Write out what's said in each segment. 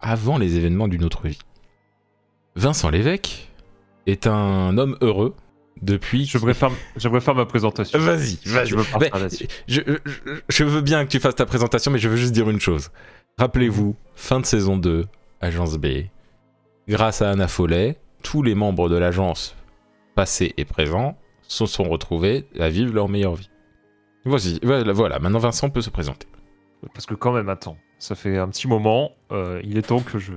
avant les événements d'une autre vie. Vincent Lévesque est un homme heureux depuis. Je préfère, je préfère ma présentation. Vas-y, vas-y. je, je, veux bien que tu fasses ta présentation, mais je veux juste dire une chose. Rappelez-vous, fin de saison 2, Agence B. Grâce à Anna Follet, tous les membres de l'agence, passés et présents, se sont retrouvés à vivre leur meilleure vie. Voici, voilà, maintenant Vincent peut se présenter. Parce que quand même, attends, ça fait un petit moment, euh, il est temps que je...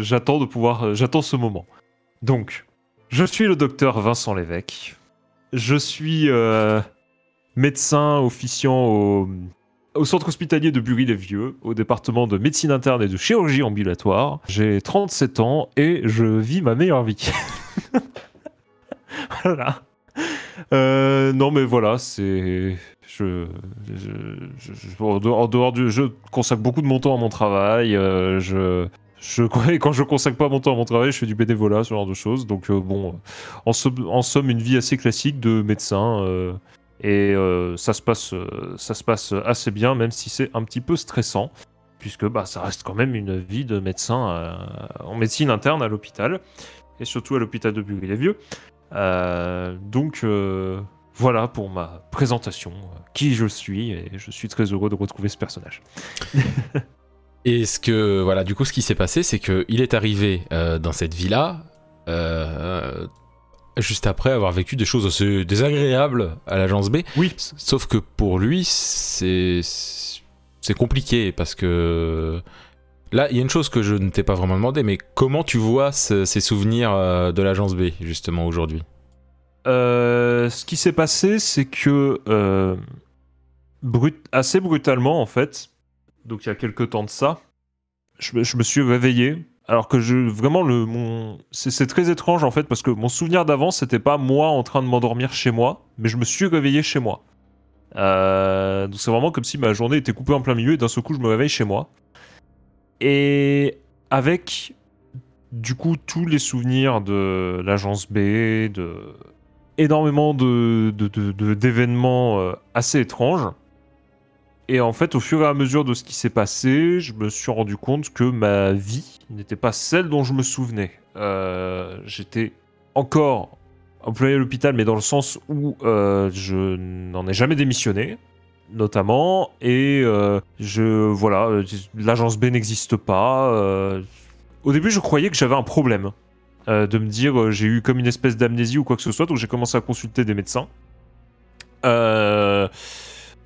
J'attends de pouvoir... Euh, j'attends ce moment. Donc, je suis le docteur Vincent Lévesque. Je suis euh, médecin officiant au, au centre hospitalier de Bury-les-Vieux, au département de médecine interne et de chirurgie ambulatoire. J'ai 37 ans et je vis ma meilleure vie. voilà. Non, mais voilà, c'est. Je, en dehors du. Je consacre beaucoup de mon temps à mon travail. Euh, je. Je, quand je consacre pas mon temps à mon travail, je fais du bénévolat, ce genre de choses. Donc, euh, bon, en, somme, une vie assez classique de médecin. et ça, se passe, ça se passe assez bien, même si c'est un petit peu stressant, puisque bah, ça reste quand même une vie de médecin en médecine interne à l'hôpital, et surtout à l'hôpital de Bury-les-Vieux. Euh, donc euh, voilà pour ma présentation, qui je suis, et je suis très heureux de retrouver ce personnage. et ce que, voilà, du coup, ce qui s'est passé, c'est qu'il est arrivé euh, dans cette villa juste après avoir vécu des choses assez désagréables à l'agence B. Oui. Sauf que pour lui, c'est c'est compliqué parce que Là, il y a une chose que je ne t'ai pas vraiment demandé, mais comment tu vois ces souvenirs euh, de l'agence B, justement, aujourd'hui? Euh, Ce qui s'est passé, c'est que, euh, assez brutalement, en fait, donc il y a quelques temps de ça, je, me suis réveillé. Alors que vraiment le c'est très étrange en fait parce que mon souvenir d'avant c'était pas moi en train de m'endormir chez moi mais je me suis réveillé chez moi. donc c'est vraiment comme si ma journée était coupée en plein milieu et d'un seul coup je me réveille chez moi. Et avec du coup tous les souvenirs de l'agence B, de énormément de, d'événements euh, assez étranges. Et en fait, au fur et à mesure de ce qui s'est passé, je me suis rendu compte que ma vie n'était pas celle dont je me souvenais. Euh, j'étais encore employé à l'hôpital, mais dans le sens où euh, je n'en ai jamais démissionné notamment. Et je voilà, l'agence B n'existe pas. Au début, je croyais que j'avais un problème. De me dire j'ai eu comme une espèce d'amnésie ou quoi que ce soit, donc j'ai commencé à consulter des médecins.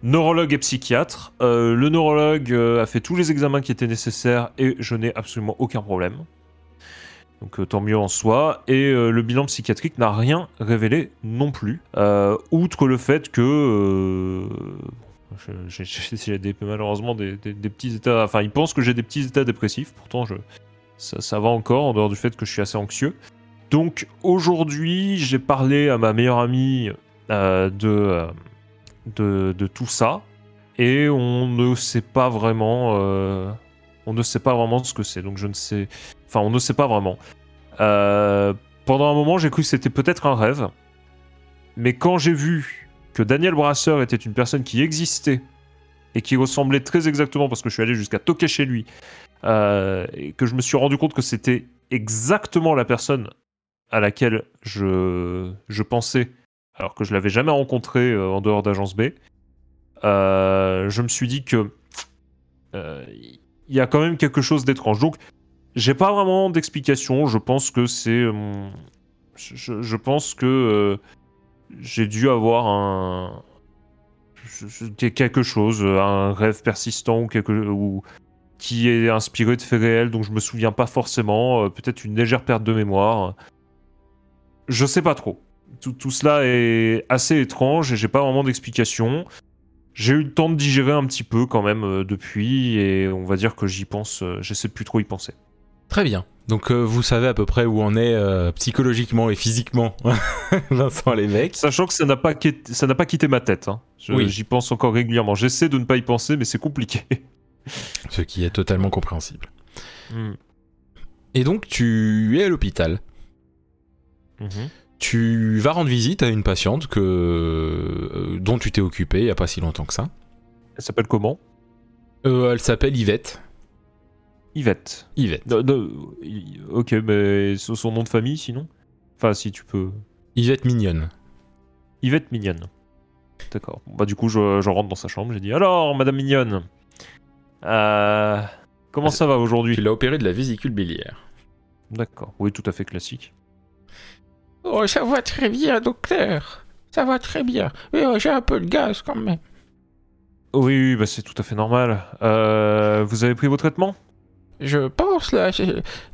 neurologue et psychiatre. le neurologue a fait tous les examens qui étaient nécessaires et je n'ai absolument aucun problème. Donc tant mieux en soi. Et le bilan psychiatrique n'a rien révélé non plus. outre le fait que j'ai malheureusement des, petits états. Enfin, ils pensent que j'ai des petits états dépressifs. Pourtant, je, ça, va encore, en dehors du fait que je suis assez anxieux. Donc, aujourd'hui, j'ai parlé à ma meilleure amie euh, de, de, de, tout ça. Et on ne sait pas vraiment. Euh, on ne sait pas vraiment ce que c'est. Donc, je ne sais. Enfin, on ne sait pas vraiment. Euh, pendant un moment, j'ai cru que c'était peut-être un rêve. Mais quand j'ai vu que Daniel Brasseur était une personne qui existait et qui ressemblait très exactement, parce que je suis allé jusqu'à toquer chez lui, euh, que je me suis rendu compte que c'était exactement la personne à laquelle je, je pensais, alors que je l'avais jamais rencontré euh, en dehors d'Agence B, euh, je me suis dit que il y a quand même quelque chose d'étrange. Donc, j'ai pas vraiment d'explication. Je pense que c'est. Je, je, pense que j'ai dû avoir un quelque chose, un rêve persistant ou quelque ou qui est inspiré de faits réels dont je me souviens pas forcément, euh, peut-être une légère perte de mémoire. Je sais pas trop. Tout, tout cela est assez étrange et j'ai pas vraiment d'explication. J'ai eu le temps de digérer un petit peu quand même euh, depuis et on va dire que j'y pense, euh, j'essaie plus trop y penser. Très bien. Donc euh, vous savez à peu près où on est euh, psychologiquement et physiquement, Vincent Lévesque. Sachant que ça n'a pas, quitté, ça n'a pas quitté ma tête. Hein. J'y pense encore régulièrement. J'essaie de ne pas y penser, mais c'est compliqué. Ce qui est totalement compréhensible. Hmm. Et donc tu es à l'hôpital. Mhm. Tu vas rendre visite à une patiente que, euh, dont tu t'es occupé il n'y a pas si longtemps que ça. Elle s'appelle comment? Elle s'appelle Yvette. Yvette. Yvette. ok, mais son nom de famille sinon? Enfin, si tu peux. Yvette Mignonne. Yvette Mignonne. D'accord. Bah, du coup, je, rentre dans sa chambre. J'ai dit Alors, Madame Mignonne, euh, comment ça va aujourd'hui Tu l'as opéré de la vésicule biliaire. D'accord. Oui, tout à fait classique. Oh, ça va très bien, docteur. Ça va très bien. Mais oh, j'ai un peu de gaz quand même. Oui, bah c'est tout à fait normal. Euh, vous avez pris vos traitements? Je pense là.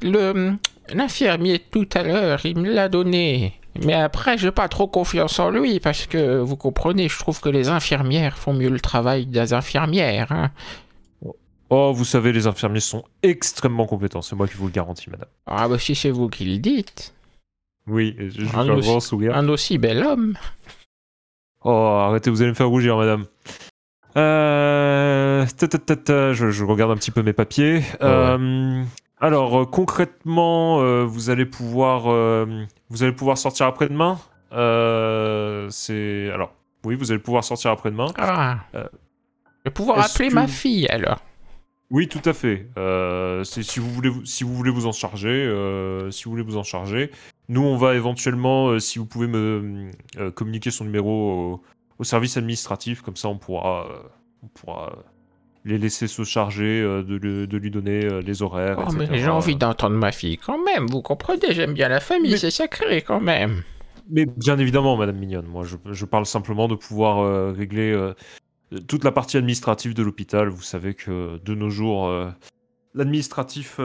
Le l'infirmier tout à l'heure, il me l'a donné. Mais après, j'ai pas trop confiance en lui parce que vous comprenez, je trouve que les infirmières font mieux le travail des infirmières. Hein. Oh, vous savez, les infirmiers sont extrêmement compétents. C'est moi qui vous le garantis, madame. Ah bah si c'est vous qui le dites. Oui, je vous un, un grand sourire. Un aussi bel homme. Oh, arrêtez, vous allez me faire rougir, madame. Euh... Je, je, regarde un petit peu mes papiers. Euh, alors, euh, concrètement, euh, vous allez pouvoir, vous allez pouvoir sortir après-demain? c'est alors, oui, vous allez pouvoir sortir après-demain. Ah. je vais pouvoir appeler ma fille alors. Oui, tout à fait. si vous voulez, si vous voulez vous en charger, si vous voulez vous en charger, nous on va éventuellement, si vous pouvez me communiquer son numéro au service administratif, comme ça on pourra, euh, on pourra les laisser se charger euh, de, lui donner euh, les horaires. Oh, mais j'ai envie d'entendre ma fille quand même, vous comprenez, j'aime bien la famille, c'est sacré quand même. Mais bien évidemment, Madame Mignonne, moi je, parle simplement de pouvoir régler toute la partie administrative de l'hôpital. Vous savez que de nos jours, l'administratif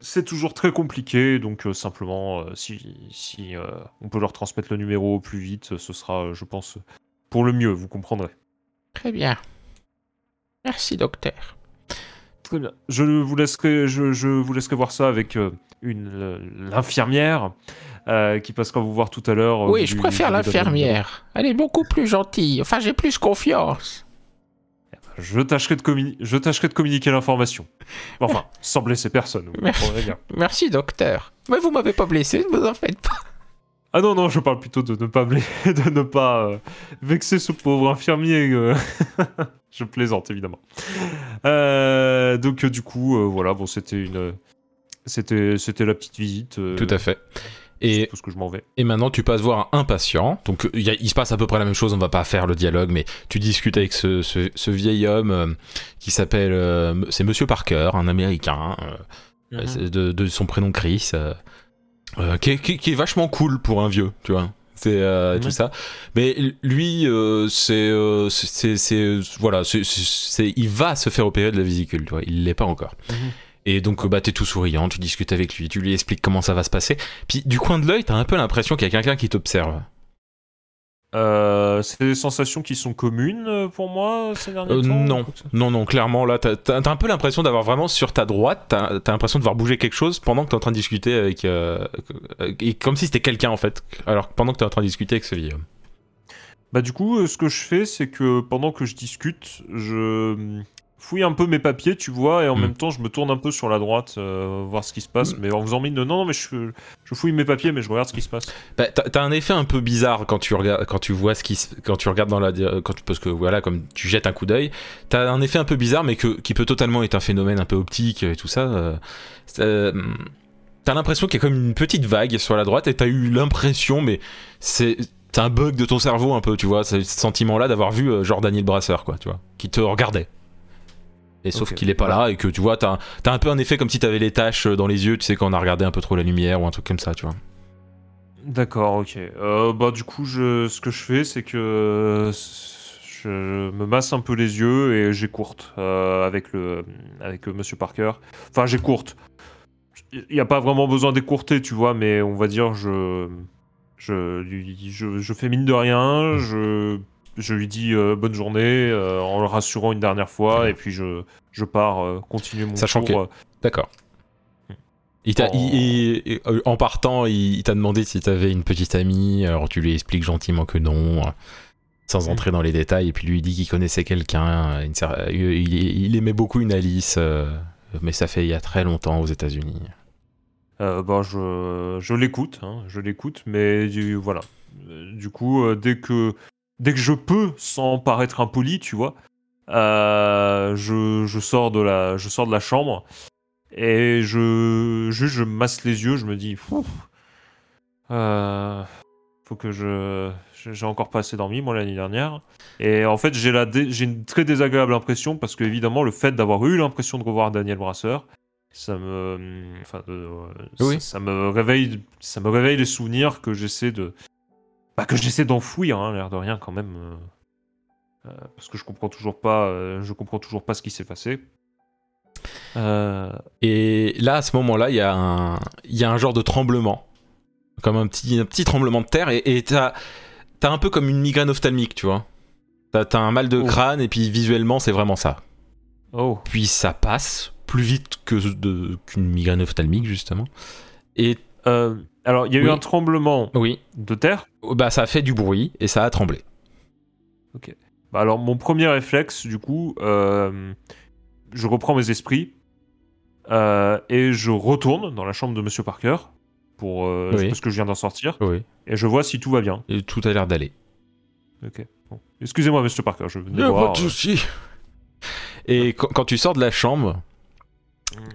c'est toujours très compliqué, donc simplement, si, on peut leur transmettre le numéro plus vite, ce sera, je pense, pour le mieux, vous comprendrez. Très bien. Merci, docteur. Très bien. Je vous laisserai, je, vous laisserai voir ça avec euh, une l'infirmière euh, qui passera vous voir tout à l'heure. Oui, je préfère l'infirmière. Elle est beaucoup plus gentille. Enfin, j'ai plus confiance. Je tâcherai de, je tâcherai de communiquer l'information. Enfin, sans blesser personne. Vous Merci. Merci, docteur. Mais vous m'avez pas blessé, ne vous en faites pas. Ah non, non, je parle plutôt de ne pas, de ne pas euh, vexer ce pauvre infirmier. Euh. je plaisante, évidemment. Euh, donc, du coup, voilà, bon, c'était une. C'était, c'était la petite visite. Tout à fait. Et, parce que je m'en vais. et maintenant, tu passes voir un patient. Donc, il, il, se passe à peu près la même chose. On va pas faire le dialogue, mais tu discutes avec ce, ce, vieil homme qui s'appelle. c'est Monsieur Parker, un Américain, mhm. de, de, son prénom Chris. Euh, qui, est, vachement cool pour un vieux, tu vois. Euh, tout ça. Mais lui, euh, c'est, c'est, voilà, c'est, il va se faire opérer de la vésicule, tu vois. Il l'est pas encore. Mhm. Et donc, bah, t'es tout souriant, tu discutes avec lui, tu lui expliques comment ça va se passer. Puis, du coin de l'œil, t'as un peu l'impression qu'il y a quelqu'un qui t'observe. Euh, c'est des sensations qui sont communes euh, pour moi ces derniers euh, temps Non, non, non, clairement, là, t'as as, un peu l'impression d'avoir vraiment sur ta droite, t'as as, l'impression de voir bouger quelque chose pendant que t'es en train de discuter avec. et comme si c'était quelqu'un en fait, alors pendant que t'es en train de discuter avec ce vieux homme. Bah, du coup, ce que je fais, c'est que pendant que je discute, je fouille un peu mes papiers, tu vois, et en hmm. même temps, je me tourne un peu sur la droite, euh, voir ce qui se passe. Hmm. Mais en faisant mine de non, non, mais je, je, fouille mes papiers, mais je regarde ce qui se passe. Bah, t'as un effet un peu bizarre quand tu regardes, quand tu vois ce qui, quand tu regardes dans la, quand parce que voilà, comme tu jettes un coup d'œil, t'as un effet un peu bizarre, mais que, qui peut totalement être un phénomène un peu optique et tout ça. Euh, euh, t'as l'impression qu'il y a comme une petite vague sur la droite, et t'as eu l'impression, mais c'est T'as un bug de ton cerveau un peu, tu vois, ce sentiment-là d'avoir vu genre Daniel Brasseur, quoi, tu vois, qui te regardait. Et sauf qu'il est pas là et que tu vois, t'as as un peu un effet comme si t'avais les taches dans les yeux, tu sais, quand on a regardé un peu trop la lumière ou un truc comme ça, tu vois. D'accord, ok. Euh, bah, du coup, je, ce que je fais, c'est que je me masse un peu les yeux et j'écourte euh, avec, le, avec Monsieur Parker. Enfin, j'écourte. Il n'y a pas vraiment besoin d'écourter, tu vois, mais on va dire, je, je, je, je fais mine de rien, je je lui dis euh, bonne journée euh, en le rassurant une dernière fois et puis je, je pars euh, continuer mon Sachant tour. D'accord. Il en partant, il, t'a demandé si t'avais une petite amie, alors tu lui expliques gentiment que non, sans entrer dans les détails, et puis lui dit qu'il connaissait quelqu'un, il, aimait beaucoup une Alice, mais ça fait il y a très longtemps aux États-Unis. bah, je, je l'écoute, hein, je l'écoute, mais voilà. Du coup, dès que dès que je peux, sans paraître impoli, tu vois, euh, je, sors de la, je sors de la chambre Et je, juste, je masse les yeux, je me dis, euh, faut que je, j'ai encore pas assez dormi moi l'année dernière. Et en fait, j'ai la, j'ai une très désagréable impression parce que évidemment, le fait d'avoir eu l'impression de revoir Daniel Brasseur, ça me, enfin, euh, Oui. ça, ça me réveille, ça me réveille les souvenirs que j'essaie de, bah, que j'essaie d'enfouir, hein, l'air de rien quand même, euh, euh, parce que je comprends toujours pas, euh, je comprends toujours pas ce qui s'est passé. Et là, à ce moment-là, il y, a un- y a un genre de tremblement. Comme un petit, un petit tremblement de terre. Et t'as un peu comme une migraine ophtalmique, tu vois. T'as un mal de Oh. crâne, et puis visuellement, c'est vraiment ça. Oh, Puis ça passe plus vite que qu'une migraine ophtalmique, justement. Et Euh, alors il y a eu un tremblement oui, de terre. bah, ça a fait du bruit, et ça a tremblé. Bah alors, mon premier réflexe, du coup, euh, je reprends mes esprits euh, et je retourne dans la chambre de Monsieur Parker pour euh, Oui. parce que je viens d'en sortir Oui. et je vois si tout va bien. Et tout a l'air d'aller. Ok. Bon. Excusez-moi, Monsieur Parker, je venais voir. pas de euh, souci. Et quand, quand tu sors de la chambre,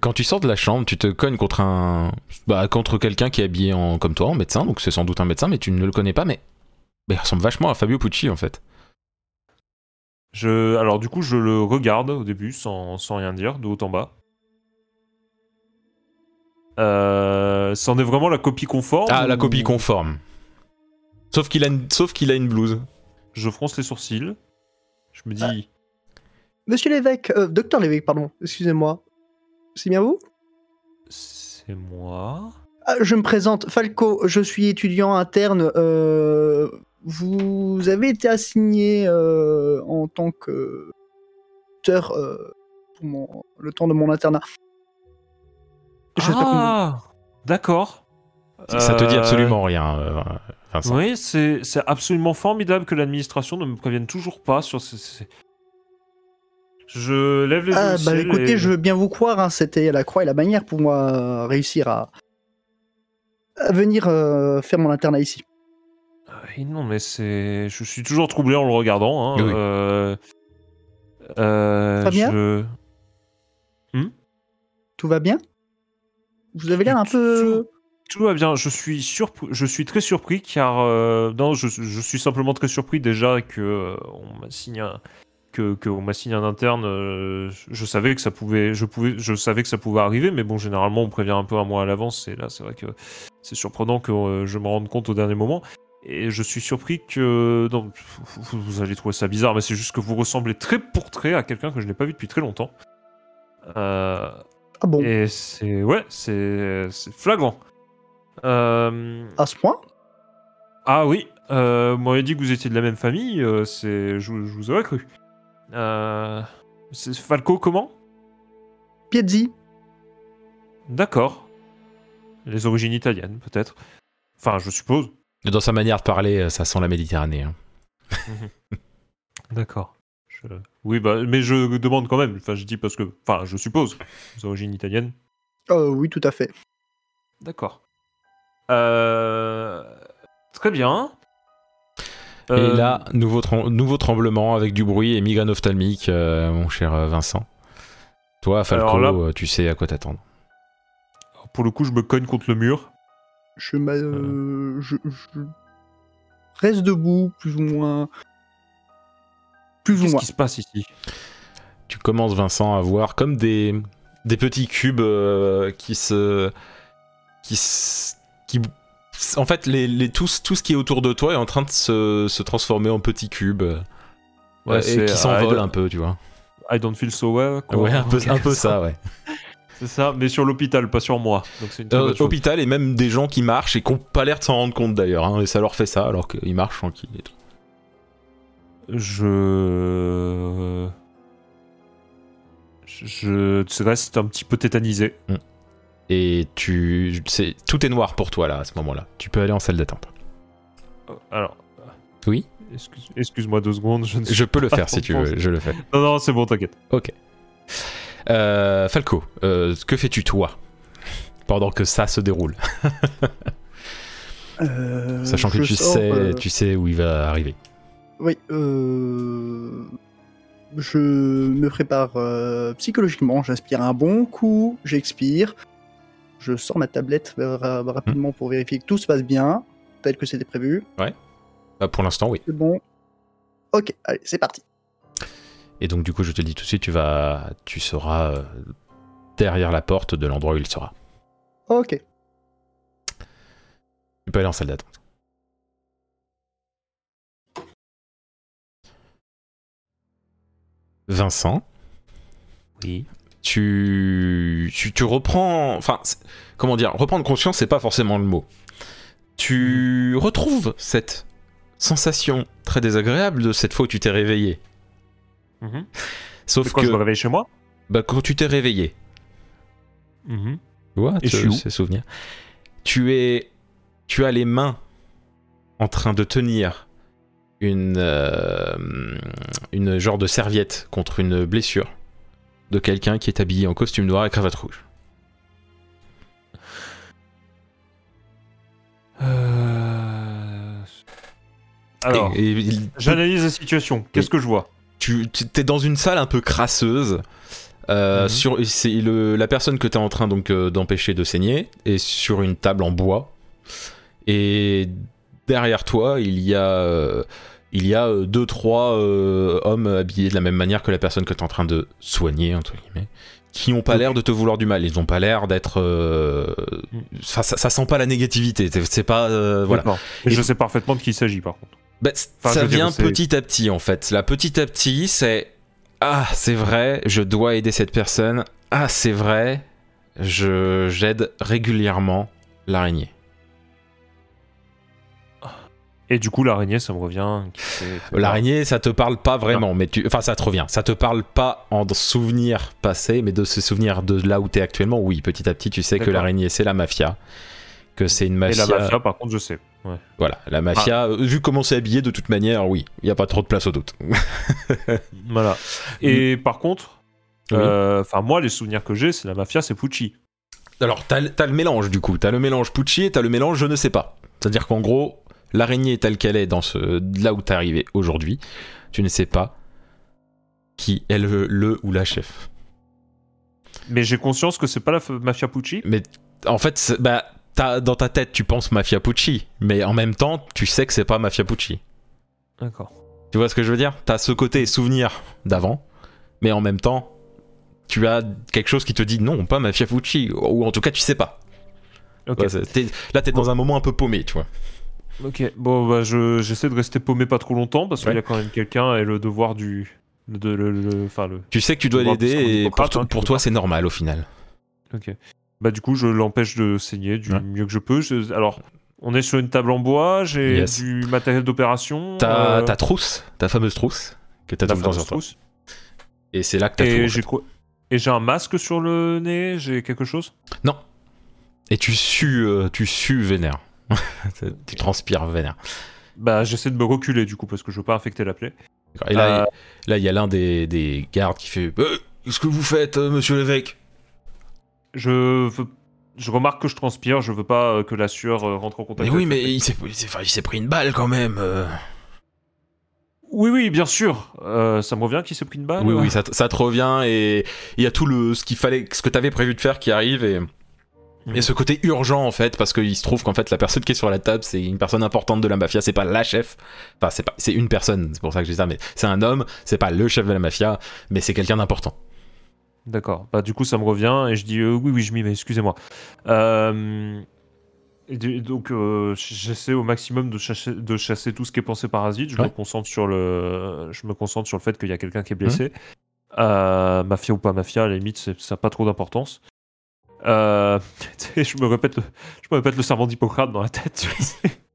quand tu sors de la chambre, tu te cognes contre un, bah, contre quelqu'un qui est habillé en comme toi, en médecin. Donc c'est sans doute un médecin, mais tu ne le connais pas. Mais, mais il ressemble vachement à Fabio Pucci en fait. Je, alors du coup, je le regarde au début sans, sans rien dire, de haut en bas. Euh, c'en est vraiment la copie conforme Ah, la copie conforme. Sauf qu'il a une, sauf qu'il a une blouse. Je fronce les sourcils. Je me dis, Monsieur l'évêque, euh, docteur l'évêque, pardon, excusez-moi. C'est bien vous? C'est moi. Ah, Je me présente, Falco, je suis étudiant interne. euh, vous avez été assigné euh, en tant que tuteur euh, pour mon- le temps de mon internat. Ah, d'accord. Ça te dit absolument rien, Vincent. Oui, c'est c'est absolument formidable que l'administration ne me prévienne toujours pas sur ces. Je lève les yeux Ah, bah écoutez, et- je veux bien vous croire, hein, c'était la croix et la bannière pour moi euh, réussir à, à venir euh, faire mon internat ici. Oui, non, mais c'est. Je suis toujours troublé en le regardant. Hein. Oui. Euh... euh, Fabien je- Tout va bien Vous avez l'air un peu... Tout va bien. Je suis surpris. Je suis très surpris car euh, non, je, je suis simplement très surpris déjà que euh, on m'a signé un que, que on m'a signé un interne. euh, je savais que ça pouvait, je pouvais, je savais que ça pouvait arriver, mais bon, généralement on prévient un peu un mois à l'avance. Et là, c'est vrai que c'est surprenant que euh, je me rende compte au dernier moment. Et je suis surpris que non, vous, allez trouver ça bizarre, mais c'est juste que vous ressemblez très pour trait à quelqu'un que je n'ai pas vu depuis très longtemps. Euh, Ah bon, et c'est ouais, c'est c'est flagrant. À ce point? Ah oui, euh, vous m'avez dit que vous étiez de la même famille, euh, c'est je, je vous aurais cru. Euh, c'est Falco comment? Piezzi D'accord. Les origines italiennes peut-être. Enfin, je suppose. Dans sa manière de parler, euh, ça sent la Méditerranée. hein. D'accord. Je- Oui, bah, mais je demande quand même. Enfin, je dis parce que, enfin, je suppose. Les origines italiennes. Euh, Oui, tout à fait. D'accord. Euh... Très bien. Et Euh, là, nouveau, trem- nouveau tremblement avec du bruit et migraine ophtalmique, euh, mon cher euh, Vincent. Toi, Falco, là- tu sais à quoi t'attendre. pour le coup, je me cogne contre le mur. Je, m'a- euh, je, je reste debout, plus ou moins. Plus ou Qu'est-ce moins. qui se passe ici? Tu commences, Vincent, à voir comme des, des petits cubes euh, qui se. qui se- qui En fait, les, les, tout, ce- tout ce qui est autour de toi est en train de se, se transformer en petits cubes. euh, Ouais, et c'est- qui s'envolent I un peu, tu vois. I don't feel so well. quoi. Ouais, un peu, un peu Quelque ça, ouais. C'est ça, mais sur l'hôpital, pas sur moi. Donc c'est une Euh, hôpital et même des gens qui marchent et qui n'ont pas l'air de s'en rendre compte d'ailleurs. hein, et ça leur fait ça alors qu'ils marchent tranquilles et tout. Je. Je je reste un petit peu tétanisé. Et tu. c'est Tout est noir pour toi là à ce moment-là. Tu peux aller en salle d'attente. Euh, Alors. Oui excuse- Excuse-moi deux secondes. Je, ne suis Je peux le faire si tu veux, je le fais. Non, non, c'est bon, t'inquiète. Euh, Falco, euh, que fais-tu toi pendant que ça se déroule? Euh, Sachant que tu sors, sais, euh, tu sais où il va arriver. Oui. Euh... je me prépare euh, psychologiquement, j'inspire un bon coup, j'expire, je sors ma tablette ra- rapidement pour vérifier que tout se passe bien, tel que c'était prévu. Bah, pour l'instant, oui. C'est bon. Ok, allez, c'est parti. Et donc, du coup, je te le dis tout de suite, tu vas, tu seras euh, derrière la porte de l'endroit où il sera. Ok. Tu peux aller en salle d'attente. Vincent, Oui. Tu, tu, tu reprends. Enfin, comment dire Reprendre conscience, c'est pas forcément le mot. Tu retrouves cette sensation très désagréable de cette fois où tu t'es réveillé. Mhm. Sauf quoi, que je me réveille chez moi? Bah, quand tu t'es réveillé, tu vois, Et je suis où? ces souvenirs, tu es, tu as les mains en train de tenir une, euh, une genre de serviette contre une blessure de quelqu'un qui est habillé en costume noir et cravate rouge. Euh, Alors, il- j'analyse la situation. Qu'est-ce que je vois tu es dans une salle un peu crasseuse. Euh, Mhm. sur, c'est la personne que tu es en train donc euh, d'empêcher de saigner est sur une table en bois. Et derrière toi, il y a, il y a euh, deux, trois euh, hommes habillés de la même manière que la personne que tu es en train de soigner, entre guillemets, qui n'ont pas l'air de te vouloir du mal. Ils n'ont pas l'air d'être. euh, Mhm. ça, ça, ça sent pas la négativité. C'est- pas. euh, voilà. Et Et- je sais parfaitement de qui il s'agit, par contre. Bah, Enfin, ça vient petit à petit en fait. Là, petit à petit, c'est ah, c'est vrai, je dois aider cette personne. Ah, c'est vrai, je j'aide régulièrement l'araignée. Et du coup, l'araignée, ça me revient. L'araignée, ça te parle pas vraiment, mais tu, enfin, ça te revient. Ça te parle pas en souvenir passé, mais de se souvenir de là où t'es actuellement. Oui, petit à petit, tu sais que l'araignée, c'est la mafia, que c'est une Et mafia. la mafia, par contre, je sais. Ouais. Voilà, la mafia. euh, Vu comment c'est habillé, de toute manière, oui, il y a pas trop de place au doute. Voilà. Et par contre, Oui. euh, moi, les souvenirs que j'ai, c'est la mafia, c'est Pucci. Alors, t'as le- t'as le mélange du coup. T'as le mélange Pucci et t'as le mélange je ne sais pas. C'est-à-dire qu'en gros, l'araignée telle qu'elle est dans ce, là où t'es arrivé aujourd'hui, tu ne sais pas qui est le, le ou la chef. Mais j'ai conscience que c'est pas la mafia Pucci. Mais en fait, bah, t'as- dans ta tête, tu penses Mafia Pucci, mais en même temps, tu sais que c'est pas Mafia Pucci. D'accord. Tu vois ce que je veux dire? T'as ce côté souvenir d'avant, mais en même temps, tu as quelque chose qui te dit non, pas Mafia Pucci, ou en tout cas, tu sais pas. Ok. Ouais, t'es- là, t'es dans un moment un peu paumé, tu vois. Ok. Bon, bah, je- j'essaie de rester paumé pas trop longtemps parce qu'il Ouais. y a quand même quelqu'un et le devoir du. De, le, le- le, Tu sais que tu dois l'aider et pour, hein, pour toi c'est normal au final. Ok. Bah du coup, je l'empêche de saigner du Ouais. mieux que je peux. Je- Alors, on est sur une table en bois, j'ai Yes. du matériel d'opération. Ta, euh, ta trousse, ta fameuse trousse que t'as temps fameuse sur toi. trousse. Et c'est là que t'as tout. Et en j'ai fait. quoi? Et j'ai un masque sur le nez, j'ai quelque chose? Non. Et tu sues, euh, tu sues vénère. tu transpires vénère. Bah j'essaie de me reculer du coup parce que je veux pas infecter la plaie. Et là, Euh, il- là, il y a l'un des, des gardes qui fait Euh, Qu'est-ce que vous faites, euh, monsieur l'évêque? Je veux- je remarque que je transpire, je veux pas euh, que la sueur euh, rentre en contact. Mais oui, mais il s'est, enfin, il s'est pris une balle quand même. euh. Oui, oui, bien sûr. Euh, ça me revient qu'il s'est pris une balle. Oui, oui, ça, te- ça te revient et il y a tout le, ce qu'il fallait, ce que t'avais prévu de faire qui arrive et. Il y a ce côté urgent en fait, parce qu'il se trouve qu'en fait la personne qui est sur la table c'est une personne importante de la mafia, c'est pas la chef, enfin c'est pas, c'est une personne, c'est pour ça que je dis ça, mais c'est un homme, c'est pas le chef de la mafia, mais c'est quelqu'un d'important. D'accord. Bah, du coup, ça me revient et je dis euh, oui, oui, je m'y mets, excusez-moi. Euh, et donc, euh, j'essaie au maximum de chasser, de chasser tout ce qui est pensée parasite. Je, me concentre sur le, je me concentre sur le fait qu'il y a quelqu'un qui est blessé. Euh, mafia ou pas mafia, à la limite, ça n'a pas trop d'importance. Euh, tu je, me répète le, je me répète le serment d'Hippocrate dans la tête.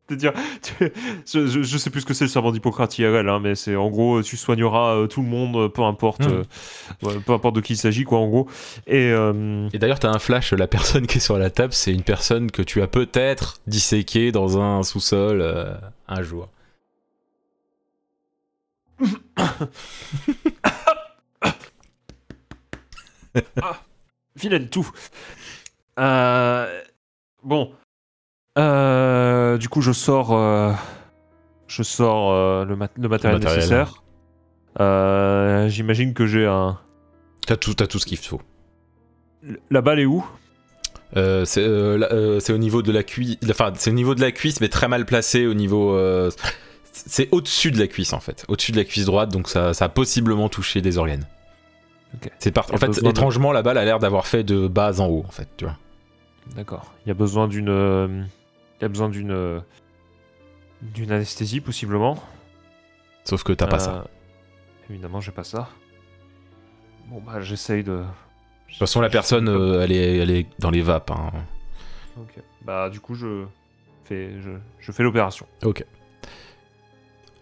tu tu- je, je, je sais plus ce que c'est le serment d'Hippocrate IRL, hein, mais c'est en gros, tu soigneras euh, tout le monde, euh, peu importe, euh, ouais, peu importe de qui il s'agit, quoi, en gros. Et euh, Et d'ailleurs t'as un flash, la personne qui est sur la table c'est une personne que tu as peut-être disséquée dans un sous-sol un jour. vilaine tout. Euh, bon, Euh, du coup, je sors, euh, je sors le, mat- le matériel matériel. nécessaire. J'imagine que j'ai un. T'as tout, t'as tout ce qu'il faut. La balle est où? Euh, c'est euh, euh, au niveau de la cuisse, enfin c'est au niveau de la cuisse, mais très mal placé au niveau. c'est au-dessus de la cuisse en fait, au-dessus de la cuisse droite, donc ça, ça a possiblement touché des organes. Ok. C'est par... En fait, de- étrangement, la balle a l'air d'avoir fait de bas en haut en fait, tu vois. D'accord. Il y a besoin d'une. euh, Il y a besoin d'une. euh, D'une anesthésie, possiblement. Sauf que t'as pas Euh, ça. Évidemment, j'ai pas ça. Bon, bah, j'essaye de. De toute façon, la personne, euh, elle, est, elle est dans les vapes. hein. Ok. Bah, du coup, je fais, je, je fais l'opération.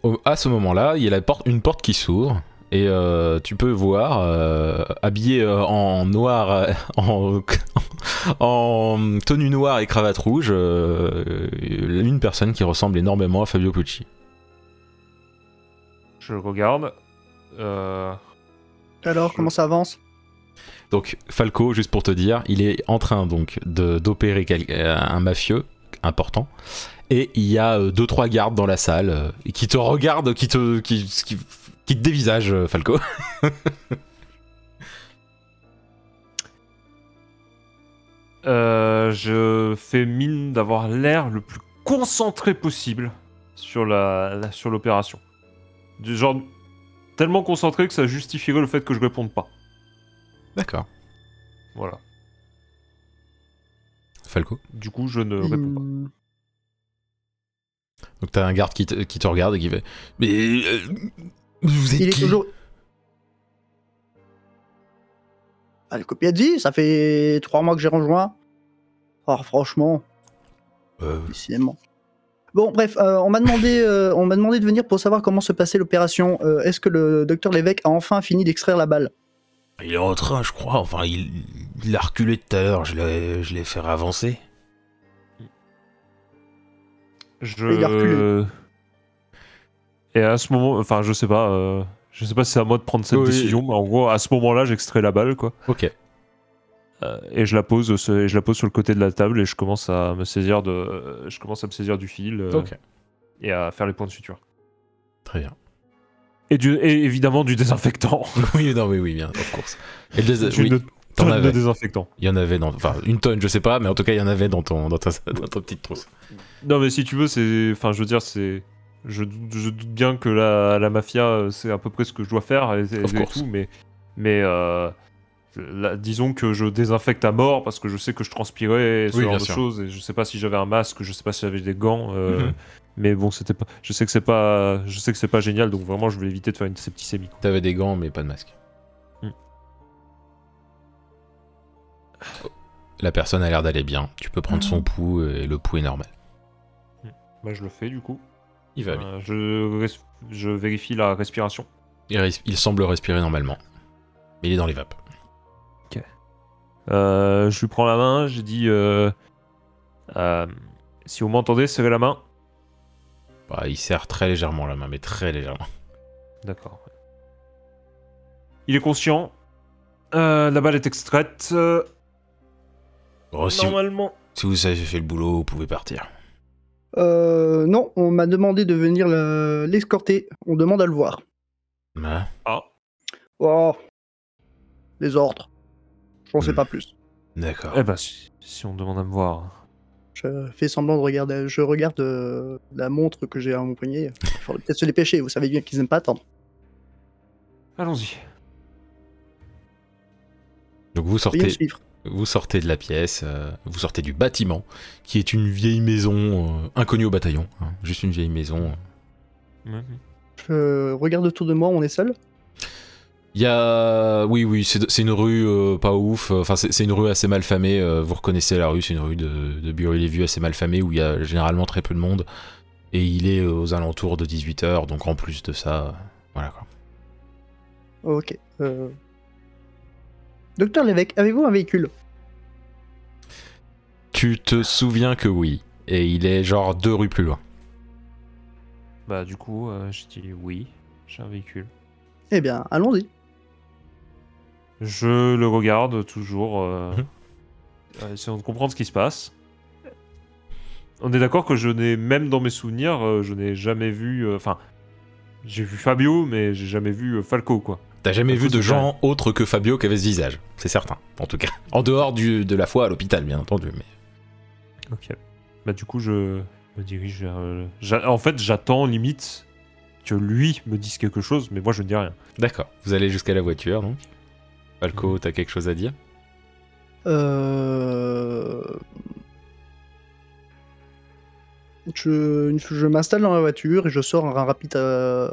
Au- à ce moment-là, il y a la porte, une porte qui s'ouvre. Et euh, tu peux voir, euh, habillé euh, en noir, en, en tenue noire et cravate rouge, euh, une personne qui ressemble énormément à Fabio Pucci. Je le regarde. Euh, Alors, Je- comment ça avance? Donc Falco, juste pour te dire, il est en train donc de- d'opérer quel- un mafieux important. Et il y a euh, deux trois gardes dans la salle euh, et qui te regardent, qui te qui, qui, qui te dévisagent, euh, Falco. euh, je fais mine d'avoir l'air le plus concentré possible sur la, la- sur l'opération. Du genre tellement concentré que ça justifierait le fait que je réponde pas. D'accord. Voilà. Falco. Du coup, je ne réponds pas. Hmm, Donc t'as un garde qui te, qui te regarde et qui fait Mais euh, vous êtes Il est toujours. Ah, le copier de vie, ça fait trois mois que j'ai rejoint. Oh, franchement, Euh, décidément. Bon, bref, euh, on m'a demandé, euh, on m'a demandé de venir pour savoir comment se passait l'opération. Euh, Est-ce que le docteur Lévesque a enfin fini d'extraire la balle? Il est en train, je crois. Enfin, il, il a reculé tout à l'heure. Je l'ai, je l'ai fait avancer. Il a reculé. Et à ce moment, enfin, je sais pas, euh, je sais pas si c'est à moi de prendre cette Oui. décision, mais en gros, à ce moment-là, j'extrais la balle, quoi, Ok. Euh, et je la pose, et je la pose sur le côté de la table, et je commence à me saisir de, je commence à me saisir du fil, euh, Ok. et à faire les points de suture. Très bien. Et, du, et évidemment du désinfectant. oui, non, oui, oui, bien, of course. Et le Une oui, t'en tonne de avais. désinfectant. Il y en avait dans. Enfin, une tonne, je sais pas, mais en tout cas, il y en avait dans, ton, dans, ta, dans ta petite trousse. Non, mais si tu veux, c'est, enfin, je veux dire, c'est, je, doute- je doute bien que la, la mafia, euh, c'est à peu près ce que je dois faire et, et- tout, mais, mais euh, là, disons que je désinfecte à mort parce que je sais que je transpirais, et ce Oui, genre de choses, et je sais pas si j'avais un masque, je sais pas si j'avais des gants, euh, Mhm. mais bon, c'était pas, je sais que c'est pas, je sais que c'est pas génial, donc vraiment, je vais éviter de faire une septicémie. T'avais des gants, mais pas de masque. Hmm. La personne a l'air d'aller bien. Tu peux prendre son pouls et le pouls est normal. Bah, je le fais du coup. Il va bien. Je, res- je vérifie la respiration. Il, res- il semble respirer normalement. Mais il est dans les vapes. Euh, je lui prends la main, j'ai dit euh, euh, si vous m'entendez, serrez la main. Bah, il serre très légèrement la main, mais très légèrement. D'accord. Il est conscient. Euh, la balle est extraite. Euh, Oh, si, vous, normalement. si vous avez fait le boulot, vous pouvez partir. Euh, Non, on m'a demandé de venir le- l'escorter. On demande à le voir. Ah, Ah, Oh, les ordres. Je n'en sais Hmm. pas plus. D'accord. eh ben, si, si on demande à me voir. Je fais semblant de regarder. Je regarde euh, la montre que j'ai à mon poignet. Il faudrait peut-être se dépêcher. Vous savez bien qu'ils n'aiment pas attendre. Allons-y. Donc vous sortez, suivre. Vous sortez de la pièce, euh, vous sortez du bâtiment, qui est une vieille maison euh, inconnue au bataillon. hein. juste une vieille maison. Mhm. Je regarde autour de moi. On est seul? Il y a. Oui, oui, c'est c'est une rue euh, pas ouf. Enfin, c'est c'est une rue assez mal famée. euh, vous reconnaissez la rue, c'est une rue de, de Bureau-les-Vues assez mal famée où il y a généralement très peu de monde. Et il est euh, aux alentours de 18h, donc en plus de ça. euh, voilà quoi. Ok. euh. Docteur Lévesque, avez-vous un véhicule? Tu te souviens que oui. Et il est genre deux rues plus loin. Bah, du coup, euh, j'ai dit oui, j'ai un véhicule. Eh bien, allons-y. Je le regarde toujours, euh, Mhm. euh, essayant de comprendre ce qui se passe. On est d'accord que je n'ai, même dans mes souvenirs, euh, je n'ai jamais vu. euh, Enfin, J'ai vu Fabio, mais j'ai jamais vu euh, Falco, quoi. T'as jamais vu de gens autres que Fabio qui avaient ce visage, c'est certain, en tout cas. En dehors du, de la foi à l'hôpital, bien entendu. Mais... Ok. Bah du coup, je me dirige vers... euh, En fait, j'attends limite que lui me dise quelque chose, mais moi je ne dis rien. D'accord, vous allez jusqu'à la voiture, donc. Falco, t'as quelque chose à dire? Euh... Je, je m'installe dans la voiture et je sors un rapide euh,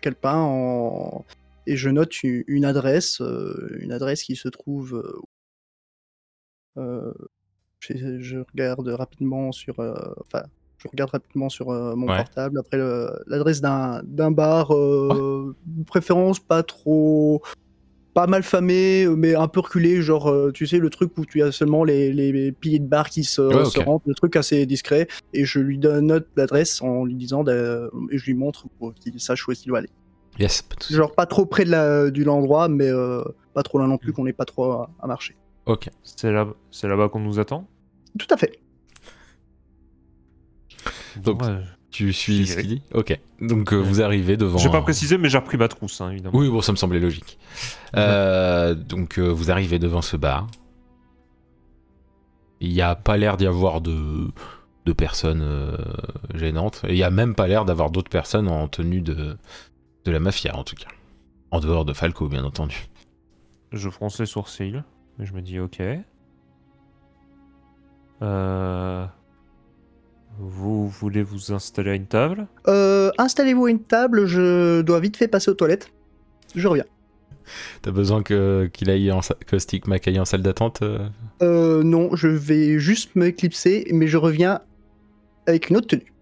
calepin en... et je note une, une adresse, euh, une adresse qui se trouve. euh, je, je regarde rapidement sur, enfin, je regarde rapidement sur mon Ouais. portable après l'adresse d'un d'un bar, de préférence pas trop pas mal famé, mais un peu reculé, genre, tu sais, le truc où tu as seulement les, les piliers de bar qui se, Ouais, se rentrent, le truc assez discret, et je lui donne note d'adresse en lui disant, et je lui montre pour qu'il sache où est-ce qu'il doit aller. Yes, pas de souci. Genre, pas trop près de la, du l'endroit, mais euh, pas trop loin non plus, qu'on n'ait pas trop à, à marcher. Ok. C'est là, c'est là-bas qu'on nous attend? Tout à fait. Donc, Ouais. Tu suis Je ce qu'il dit? Ok. Donc euh, vous arrivez devant. J'ai pas un- précisé, mais j'ai repris ma trousse, hein, évidemment. Oui, bon, ça me semblait logique. Euh, donc euh, vous arrivez devant ce bar. Il n'y a pas l'air d'y avoir de, de personnes euh, gênantes. Et il n'y a même pas l'air d'avoir d'autres personnes en tenue de, de la mafia, en tout cas. En dehors de Falco, bien entendu. Je fronce les sourcils, mais je me dis ok. Euh... Vous voulez vous installer à une table? Euh, Installez-vous à une table, je dois vite fait passer aux toilettes. Je reviens. T'as besoin que, qu'il aille en, que Stick Mac aille en salle d'attente euh? Euh, non, je vais juste m'éclipser, mais je reviens avec une autre tenue.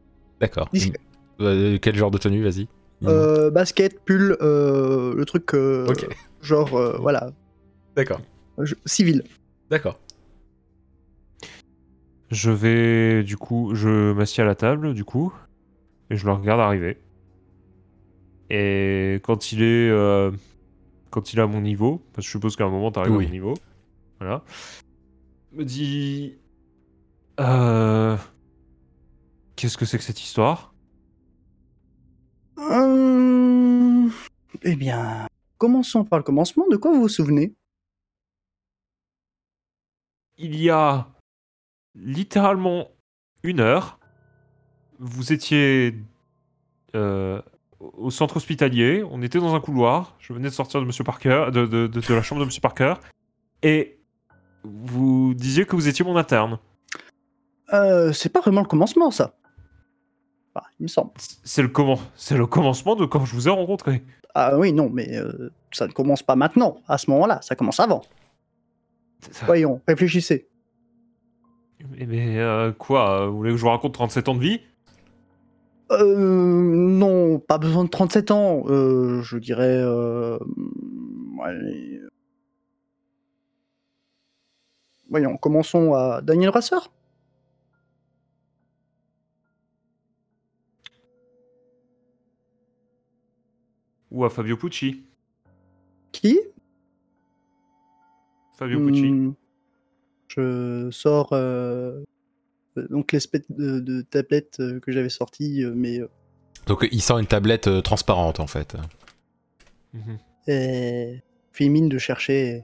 D'accord. Discret. Euh, quel genre de tenue, vas-y Dis-moi. Euh, basket, pull, euh, le truc, euh, Ok. genre, euh, voilà, D'accord. civil. D'accord. Je vais, du coup, je m'assieds à la table, du coup, et je le regarde arriver. Et quand il est, euh, quand il est à mon niveau, parce que je suppose qu'à un moment t'arrives Oui. à mon niveau, voilà, me dit, euh, qu'est-ce que c'est que cette histoire? Hum, Eh bien, commençons par le commencement. De quoi vous vous souvenez? Il y a littéralement une heure, vous étiez euh, au centre hospitalier, on était dans un couloir, je venais de sortir de Monsieur Parker, de, de- de- de la chambre de Monsieur Parker, et vous disiez que vous étiez mon interne. euh, C'est pas vraiment le commencement, ça. Enfin, il me semble. C'est le comment C'est le commencement de quand je vous ai rencontré. Ah oui, non, mais euh, ça ne commence pas maintenant, à ce moment-là, ça commence avant. Voyons, réfléchissez. Mais, mais, euh, quoi Vous voulez que je vous raconte 37 ans de vie? Euh, non, pas besoin de 37 ans, euh, je dirais... Euh, allez. Voyons, commençons à Daniel Brasseur. Ou à Fabio Pucci Qui? Fabio Pucci. Hmm, Je sors euh, euh, donc l'espèce de, de tablette euh, que j'avais sortie, mais euh, Donc il sort une tablette euh, transparente en fait. Mhm. et fait mine de chercher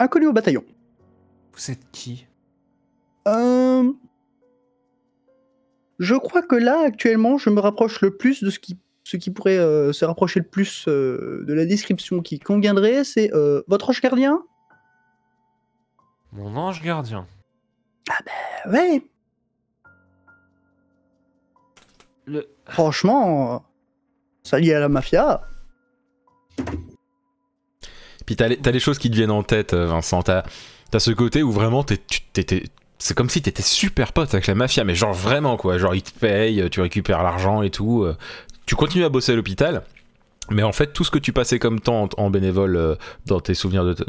inconnu au bataillon. Vous êtes qui? Euh, Je crois que là, actuellement, je me rapproche le plus de ce qui, ce qui pourrait euh, se rapprocher le plus euh, de la description qui conviendrait, c'est euh, votre ange gardien? Mon ange gardien. Euh, Ouais, Le... franchement, ça lié à la mafia. Puis t'as les, t'as les choses qui te viennent en tête, Vincent. T'as t'as ce côté où vraiment t'es- tu- t'étais. C'est comme si t'étais super pote avec la mafia, mais genre vraiment quoi. Genre ils te payent, tu récupères l'argent et tout. euh, Tu continues à bosser à l'hôpital, mais en fait tout ce que tu passais comme temps en, bénévole euh, dans tes souvenirs de t-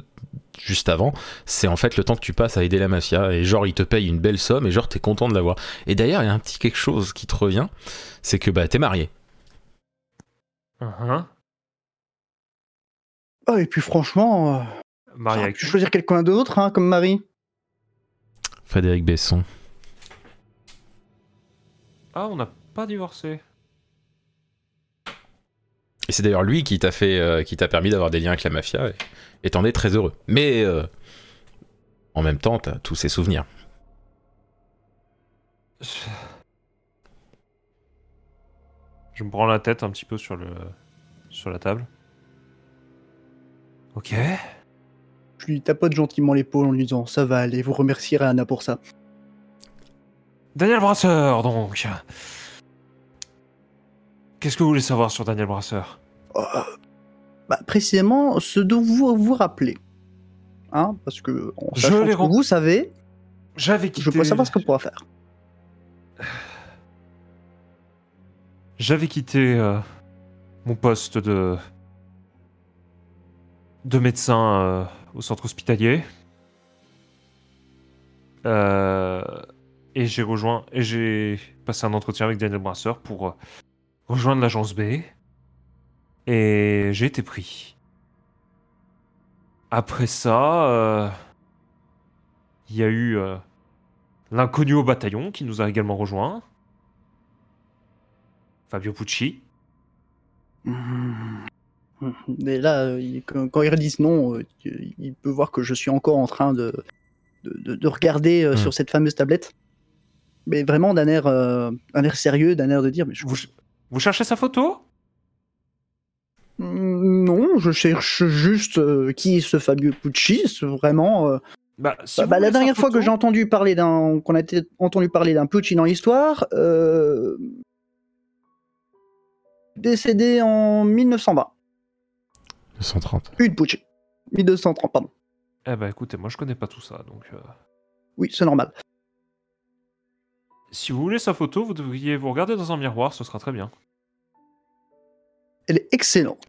juste avant, c'est en fait le temps que tu passes à aider la mafia. Et genre ils te payent une belle somme et genre t'es content de l'avoir. Et d'ailleurs il y a un petit quelque chose qui te revient, c'est que bah t'es marié. Uhum. Ah, et puis franchement, euh, Marié avec choisir quelqu'un d'autre hein, comme mari. Frédéric Besson. Ah, on n'a pas divorcé. Et c'est d'ailleurs lui qui t'a fait, euh, qui t'a permis d'avoir des liens avec la mafia, et et t'en es très heureux. Mais euh, en même temps, t'as tous ces souvenirs. Je me prends la tête un petit peu sur le sur la table. Ok. Je lui tapote gentiment l'épaule en lui disant Ça va aller, vous remercierez Anna pour ça. Daniel Brasseur, donc. Qu'est-ce que vous voulez savoir sur Daniel Brasseur? Euh, bah, précisément, ce dont vous vous rappelez. Hein, parce que en Je ce que vous savez, J'avais quitté. je peux savoir ce qu'on pourra faire. J'avais quitté euh, mon poste de de médecin euh, au centre hospitalier. Euh, et j'ai rejoint et j'ai passé un entretien avec Daniel Brasseur pour euh, rejoindre l'agence B. Et j'ai été pris. Après ça, euh, il y a eu l'inconnu au bataillon qui nous a également rejoint. Fabio Pucci. Mais là, euh, il- quand ils redisent non, euh, il peut voir que je suis encore en train de, de, de- de regarder euh, Hmm. sur cette fameuse tablette. Mais vraiment d'un air, un air sérieux, d'un air de dire mais je- Vous, vous cherchez sa photo? Non, je cherche juste euh, qui est ce Fabio Pucci. Vraiment. euh, bah, si bah, bah, la dernière fois que j'ai entendu parler d'un, qu'on a entendu parler d'un Pucci dans l'histoire, euh, décédé en 1920. 230. Une Pucci. 1230, pardon. Eh ben écoutez, moi je connais pas tout ça, donc euh, Oui, c'est normal. si vous voulez sa photo, vous devriez vous regarder dans un miroir, ce sera très bien. Elle est excellente.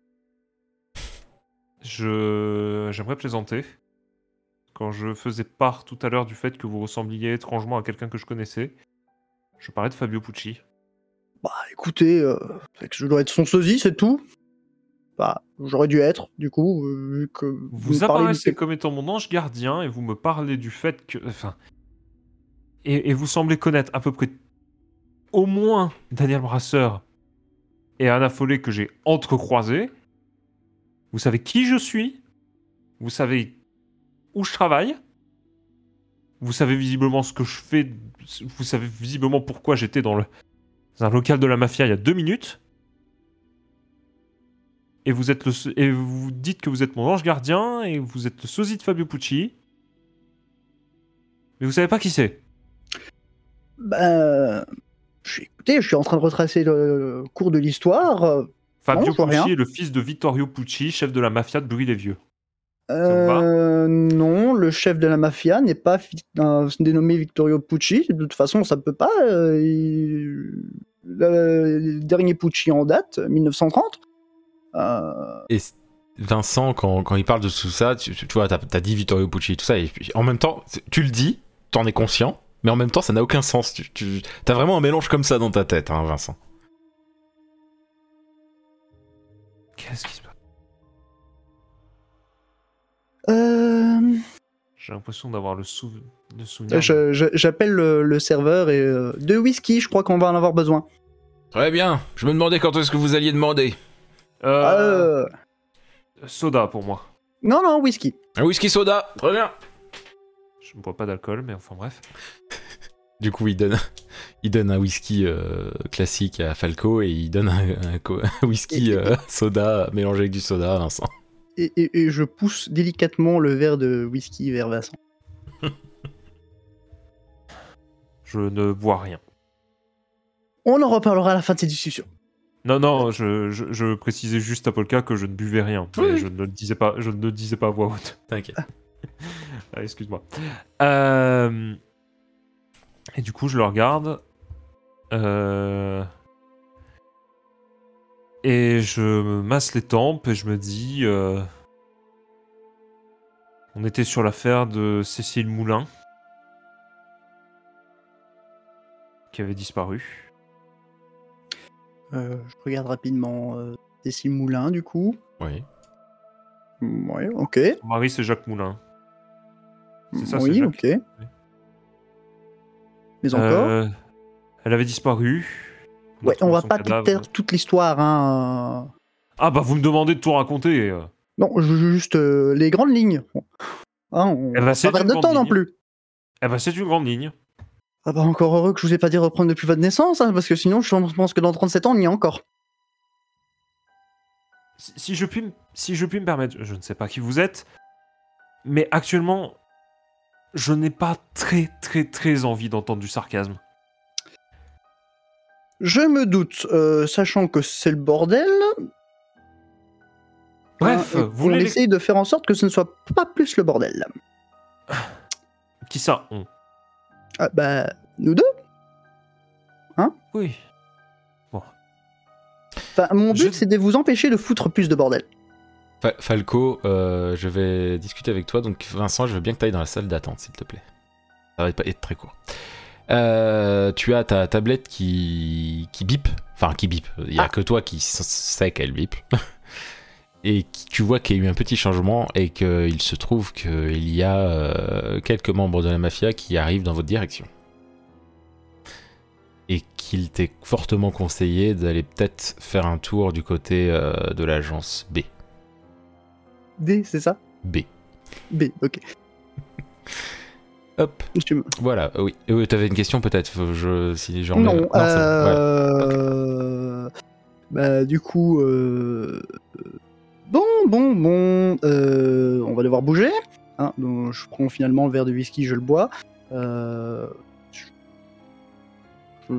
Je j'aimerais plaisanter. Quand je faisais part tout à l'heure du fait que vous ressembliez étrangement à quelqu'un que je connaissais, je parlais de Fabio Pucci. Bah écoutez, euh, c'est que je dois être son sosie, c'est tout. Bah, j'aurais dû être, du coup, euh, vu que Vous parlez apparaissez comme étant mon ange gardien et vous me parlez du fait que. Enfin. Et, et vous semblez connaître à peu près au moins Daniel Brasseur et Anna Follet que j'ai entrecroisés. Vous savez qui je suis. Vous savez où je travaille. Vous savez visiblement ce que je fais. Vous savez visiblement pourquoi j'étais dans, le, dans un local de la mafia il y a deux minutes. Et vous, êtes le, et vous dites que vous êtes mon ange gardien et vous êtes le sosie de Fabio Pucci. Mais vous savez pas qui c'est. Bah, je suis, écoutez, je suis en train de retracer le cours de l'histoire. Fabio Pucci est le fils de Vittorio Pucci, chef de la mafia de Bruy-les-Vieux. vous va Euh, non, le chef de la mafia n'est pas dénommé Vittorio Pucci. De toute façon, ça peut pas. euh, il- le dernier Pucci en date, 1930. Euh, Et Vincent, quand, quand il parle de tout ça, tu, tu vois, t'as as dit Vittorio Pucci, tout ça, et puis, en même temps, tu le dis, t'en es conscient, mais en même temps, ça n'a aucun sens. Tu, tu as vraiment un mélange comme ça dans ta tête, hein, Vincent. Qu'est-ce qui se passe? Euh, J'ai l'impression d'avoir le, le souvenir. J'appelle le, le serveur et euh, deux whisky, je crois qu'on va en avoir besoin. Très bien, je me demandais quand est-ce que vous alliez demander. Euh, Euh, Soda pour moi. non, non, whisky. Un whisky soda, très bien. Je ne bois pas d'alcool, mais enfin bref. Du coup, il donne, il donne un whisky euh, classique à Falco et il donne un, un co- un whisky euh, soda mélangé avec du soda à Vincent. Et, et- et je pousse délicatement le verre de whisky vers Vincent. Je ne bois rien. On en reparlera à la fin de cette discussion. Non, non, je, je- je précisais juste à Polka que je ne buvais rien. Mais Oui. je ne le disais pas, je ne le disais pas à voix haute. T'inquiète. Ah, Excuse-moi. Euh, Et du coup, je le regarde. Euh, Et je me masse les tempes et je me dis. euh, On était sur l'affaire de Cécile Moulin. Qui avait disparu. Euh, je regarde rapidement euh, Cécile Moulin, du coup. Oui. Ouais, ok. Son mari, c'est Jacques Moulin. C'est ça, c'est oui, Jacques. ok. Mais encore Euh, Elle avait disparu. Ouais, a on va pas cadavre. faire toute l'histoire, hein. Ah bah vous me demandez de tout raconter. Non, juste euh, les grandes lignes. Hein, on Eh ben, va pas perdre de temps non plus. Eh bah c'est une grande ligne. Ah bah encore heureux que je vous ai pas dit reprendre depuis votre naissance, hein, parce que sinon je pense que dans 37 ans on y est encore. Si, si je puis, me- si je puis me permettre, je ne sais pas qui vous êtes, mais actuellement, je n'ai pas très très très envie d'entendre du sarcasme. Je me doute, euh, sachant que c'est le bordel. Bref, hein, vous on voulez les- essaye de faire en sorte que ce ne soit pas plus le bordel. Qui ça on Ah, bah, nous deux. Oui. Enfin, mon Je- but c'est de vous empêcher de foutre plus de bordel. Fa- Falco, euh, je vais discuter avec toi. Donc, Vincent, je veux bien que tu ailles dans la salle d'attente, s'il te plaît. Ça va pas être très court. Euh, tu as ta tablette qui, qui bip. Enfin, qui bip. Il y a Ah. que toi qui sais qu'elle bip. Et tu vois qu'il y a eu un petit changement et qu'il se trouve qu'il y a euh, quelques membres de la mafia qui arrivent dans votre direction. Et qu'il t'est fortement conseillé d'aller peut-être faire un tour du côté euh, de l'agence B. D, c'est ça? B. B, ok. Hop, Tu me- voilà, euh, oui. Euh, T'avais une question peut-être je, si j'en Non, voilà. euh... bah, du coup. Bon, bon, bon, euh, on va devoir bouger. Hein, donc je prends finalement le verre de whisky, je le bois. Euh... Je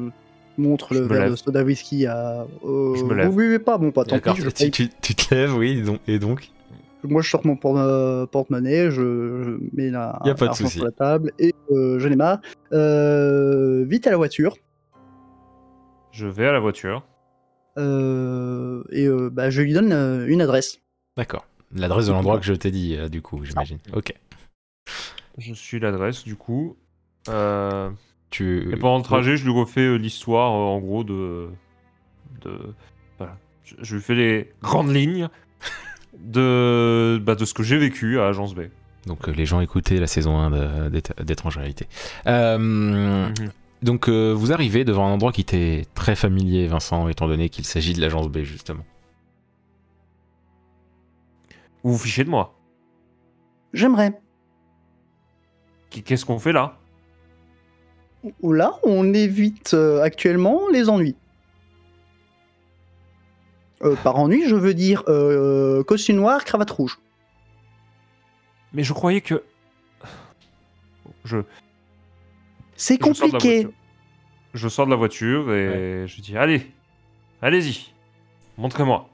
montre Je le verre lève. de soda whisky à. euh, Je me lève. Vous buvez pas, bon, pas tant pis. Je tu, paye. tu- tu te lèves, oui, et donc, Moi, je sors mon porte- porte-monnaie, je, je mets la, Y a pas de l'argent souci. sur la table et euh, je démarre. Euh, vite à la voiture. Je vais à la voiture. Euh, et euh, bah, je lui donne euh, une adresse. D'accord. L'adresse de l'endroit que je t'ai dit, euh, du coup, j'imagine. Ok. Je suis l'adresse du coup. Euh, Tu... et pendant le trajet, je lui refais euh, l'histoire euh, en gros de. de voilà. Je, je lui fais les grandes lignes de, bah, de ce que j'ai vécu à Agence B. Donc euh, les gens écoutaient la saison 1 de- d'Ét- d'étrange réalité. Euh, Mhm. Donc euh, vous arrivez devant un endroit qui t'est très familier, Vincent, étant donné qu'il s'agit de l'agence B, justement. Vous vous fichez de moi. J'aimerais. Qu- Qu'est-ce qu'on fait là? Là, on évite euh, actuellement les ennuis. Euh, par ennui, je veux dire euh, costume noir, cravate rouge. Mais je croyais que. Je, C'est je sors de la compliqué. voiture. Je sors de la voiture et je dis allez, allez-y, montrez-moi.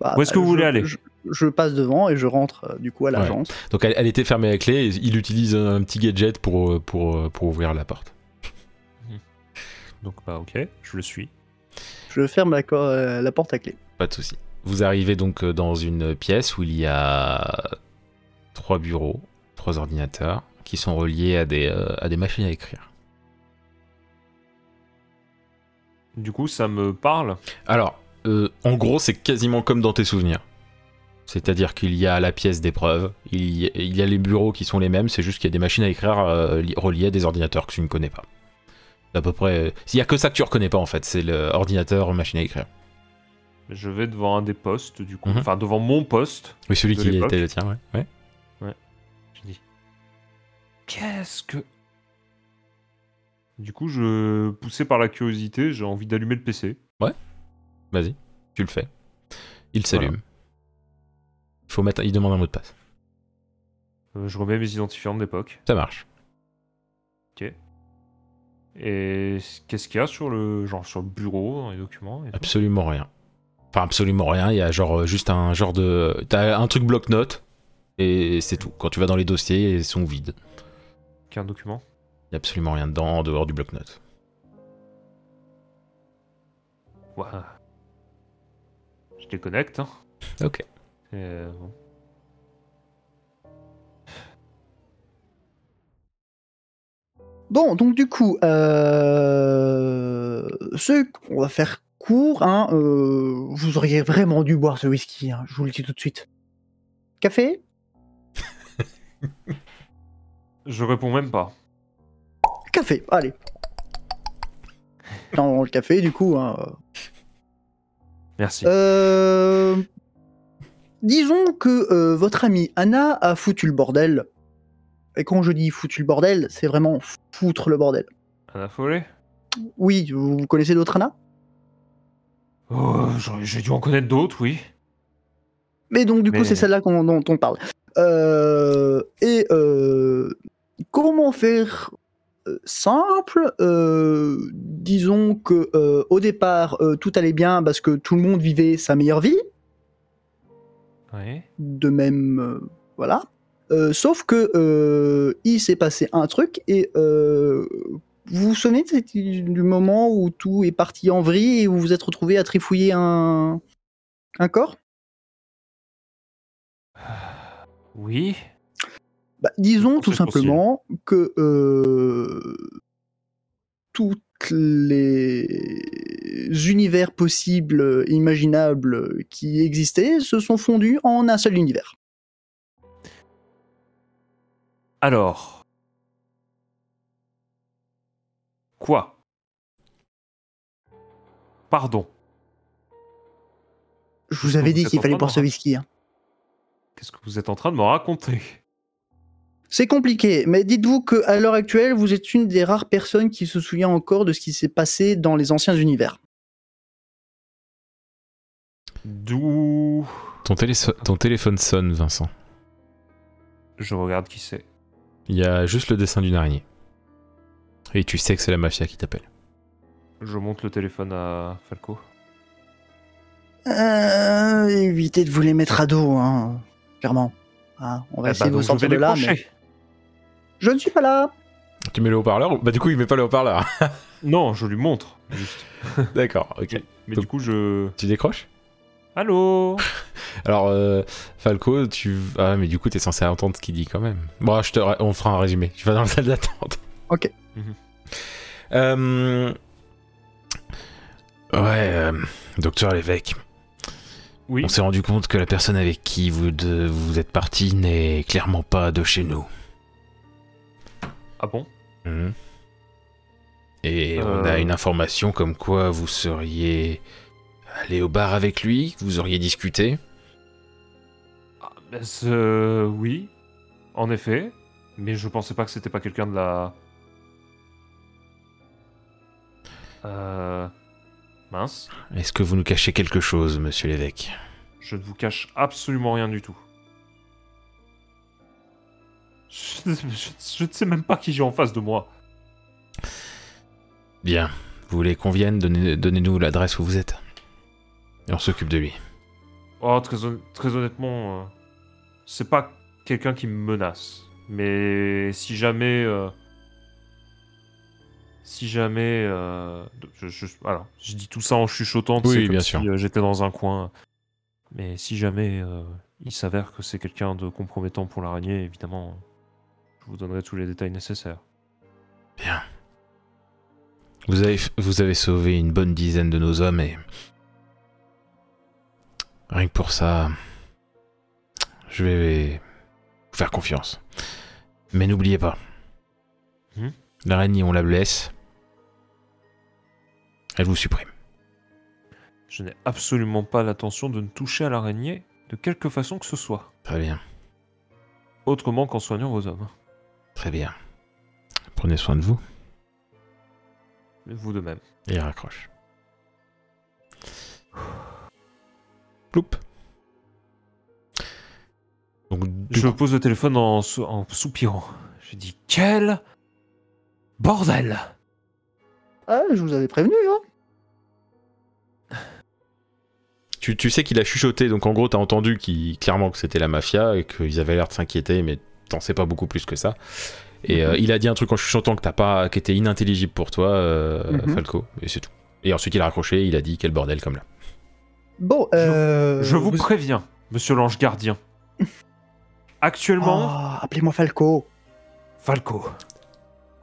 Bah, Où est-ce que vous je- voulez aller je, je passe devant et je rentre euh, du coup à Ouais. l'agence. Donc elle, elle était fermée à clé, et il utilise un, petit gadget pour, euh, pour, euh, pour ouvrir la porte. Donc bah ok, je le suis. Je ferme la, euh, la porte à clé. Pas de souci. Vous arrivez donc dans une pièce où il y a trois bureaux, trois ordinateurs qui sont reliés à des, euh, à des machines à écrire. Du coup, ça me parle. Alors, euh, en gros, c'est quasiment comme dans tes souvenirs. C'est-à-dire qu'il y a la pièce d'épreuve, il, y- il y a les bureaux qui sont les mêmes, c'est juste qu'il y a des machines à écrire euh, li- reliées à des ordinateurs que tu ne connais pas. À peu près. S'il y a que ça que tu reconnais pas en fait, c'est l'ordinateur machine à écrire. Je vais devant un des postes, du coup. Mhm. Enfin, devant mon poste. Oui, celui qui était le tien, ouais. ouais. Qu'est-ce que. Du coup, je. Poussé par la curiosité, j'ai envie d'allumer le PC. Vas-y, tu le fais. Il s'allume. Il faut mettre, il demande un mot de passe. Euh, je remets mes identifiants de l'époque. Ça marche. Et qu'est-ce qu'il y a sur le genre sur le bureau, dans les documents et tout? Absolument rien. Enfin, absolument rien. Il y a genre euh, juste un genre de. T'as un truc bloc-notes et c'est tout. Quand tu vas dans les dossiers, ils sont vides. Qu'un document Il n'y a absolument rien dedans en dehors du bloc-notes. Je déconnecte. Hein. Ok. Euh, bon. Bon, donc du coup, euh... ce qu'on va faire court, hein, euh, vous auriez vraiment dû boire ce whisky, hein, je vous le dis tout de suite. Café? Je réponds même pas. Café, allez. dans le café, du coup. hein. Merci. Euh, Disons que euh, votre amie Anna a foutu le bordel. Et quand je dis foutu le bordel, c'est vraiment foutre le bordel. Anna Follet Oui, vous connaissez d'autres Anna? Oh, j'ai dû en connaître d'autres, oui. Mais donc, du coup, c'est celle-là dont on parle. Euh, et euh, comment faire euh, simple Euh, Disons que euh, au départ, euh, tout allait bien parce que tout le monde vivait sa meilleure vie. Oui. De même, voilà. Sauf que il s'est passé un truc et vous vous souvenez du moment où tout est parti en vrille et où vous vous êtes retrouvé à trifouiller un, un corps? Oui. Bah, disons tout possible. simplement que euh, toutes les univers possibles imaginables qui existaient se sont fondus en un seul univers. Alors. Quoi? Pardon. Je vous avais dit qu'il fallait boire ce whisky. hein. Qu'est-ce que vous êtes en train de me raconter? C'est compliqué, mais dites-vous qu'à l'heure actuelle, vous êtes une des rares personnes qui se souvient encore de ce qui s'est passé dans les anciens univers. D'où Ton, téléphone sonne, Vincent. Je regarde qui c'est. Il y a juste le dessin d'une araignée. Et tu sais que c'est la mafia qui t'appelle. Je monte le téléphone à Falco. Euh, évitez de vous les mettre à dos, hein, clairement. Hein, on va Eh essayer bah, de vous sortir de là, mais. Je ne suis pas là. Tu mets le haut-parleur ou- Bah du coup il met pas le haut-parleur. Non, je lui montre. Juste. D'accord, ok. Mais Donc- du coup, je. Tu décroches? Allô? Alors euh, Falco, tu... Ah mais du coup t'es censé entendre ce qu'il dit quand même. Bon, je te... on fera un résumé. Tu vas dans la salle d'attente. Ok. Mhm. Euh, Ouais, euh, docteur l'évêque. Oui. On s'est rendu compte que la personne avec qui vous, de- vous êtes parti n'est clairement pas de chez nous. Ah bon? Mhm. Et on Euh. a une information comme quoi vous seriez allé au bar avec lui, que vous auriez discuté? Ah, ben, c'est- Oui. En effet. Mais je pensais pas que c'était pas quelqu'un de la. Euh. Mince. Est-ce que vous nous cachez quelque chose, monsieur l'évêque? Je ne vous cache absolument rien du tout. Je, je- je ne sais même pas qui j'ai en face de moi. Bien. Vous voulez qu'on vienne Donnez- Donnez-nous l'adresse où vous êtes. Et on s'occupe de lui. Oh, très, hon- très honnêtement, euh, c'est pas quelqu'un qui me menace. Mais si jamais. euh, si jamais. euh, je, je, voilà, je dis tout ça en chuchotant, Oui, bien sûr. j'étais dans un coin. Mais si jamais il s'avère que c'est quelqu'un de compromettant pour l'araignée, évidemment, je vous donnerai tous les détails nécessaires. Bien. Vous avez, vous avez sauvé une bonne dizaine de nos hommes et... Rien que pour ça, je vais vous faire confiance. Mais n'oubliez pas, Hmm? L'araignée, on la blesse. Elle vous supprime. Je n'ai absolument pas l'intention de ne toucher à l'araignée de quelque façon que ce soit. Très bien, Autrement qu'en soignant vos hommes. Très bien. Prenez soin de vous Mais vous de même. et il raccroche. Ploup. Donc, Je coup- pose le téléphone en, sou- en soupirant. Je dis quel bordel Ah, je vous avais prévenu, hein. Tu, tu sais qu'il a chuchoté, donc en gros, t'as entendu qu'il- clairement que c'était la mafia et qu'ils avaient l'air de s'inquiéter, mais t'en sais pas beaucoup plus que ça. Et euh, il a dit un truc en chuchotant que t'as pas, qui était inintelligible pour toi, euh, Mhm. Falco, et c'est tout. Et ensuite il a raccroché, il a dit quel bordel comme là. Bon, euh, Je vous préviens, monsieur l'ange gardien. Actuellement, Oh, appelez-moi Falco. Falco,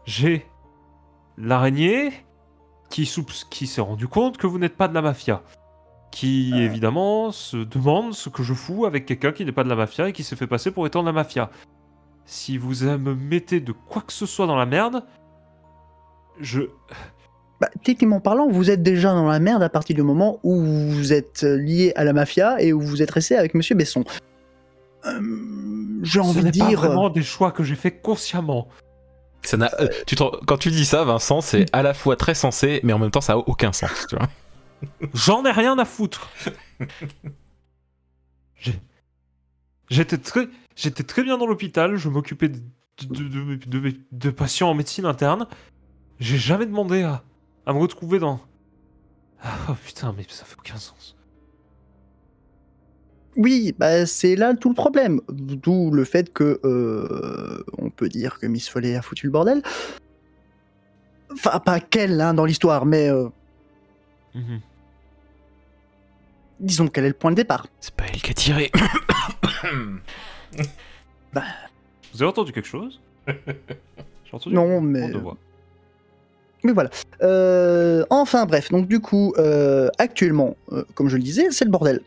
j'ai l'araignée qui, qui s'est rendu compte que vous n'êtes pas de la mafia. Qui évidemment se demande ce que je fous avec quelqu'un qui n'est pas de la mafia et qui s'est fait passer pour étant de la mafia. Si vous me mettez de quoi que ce soit dans la merde, je. Bah, techniquement parlant, vous êtes déjà dans la merde à partir du moment où vous êtes lié à la mafia et où vous êtes resté avec Monsieur Besson. Euh, J'ai envie de n'est pas dire. vraiment des choix que j'ai fait consciemment. Ça n'a- euh, tu te rends- quand tu dis ça, Vincent, c'est à la fois très sensé, mais en même temps, ça a aucun sens. Tu vois J'en ai rien à foutre. J'étais très, j'étais très bien dans l'hôpital. Je m'occupais de, de, de- de- de patients en médecine interne. J'ai jamais demandé à, à me retrouver dans. Ah, Oh putain, mais ça fait aucun sens. Oui, bah, c'est là tout le problème. D'où le fait que euh, on peut dire que Miss Follet a foutu le bordel. Enfin, pas qu'elle hein, dans l'histoire, mais euh, Mhm. disons qu'elle est le point de départ. C'est pas elle qui a tiré. Vous avez entendu quelque chose? J'ai entendu Non, mais. Mais voilà. Euh, enfin bref, donc du coup, euh, actuellement, euh, comme je le disais, c'est le bordel.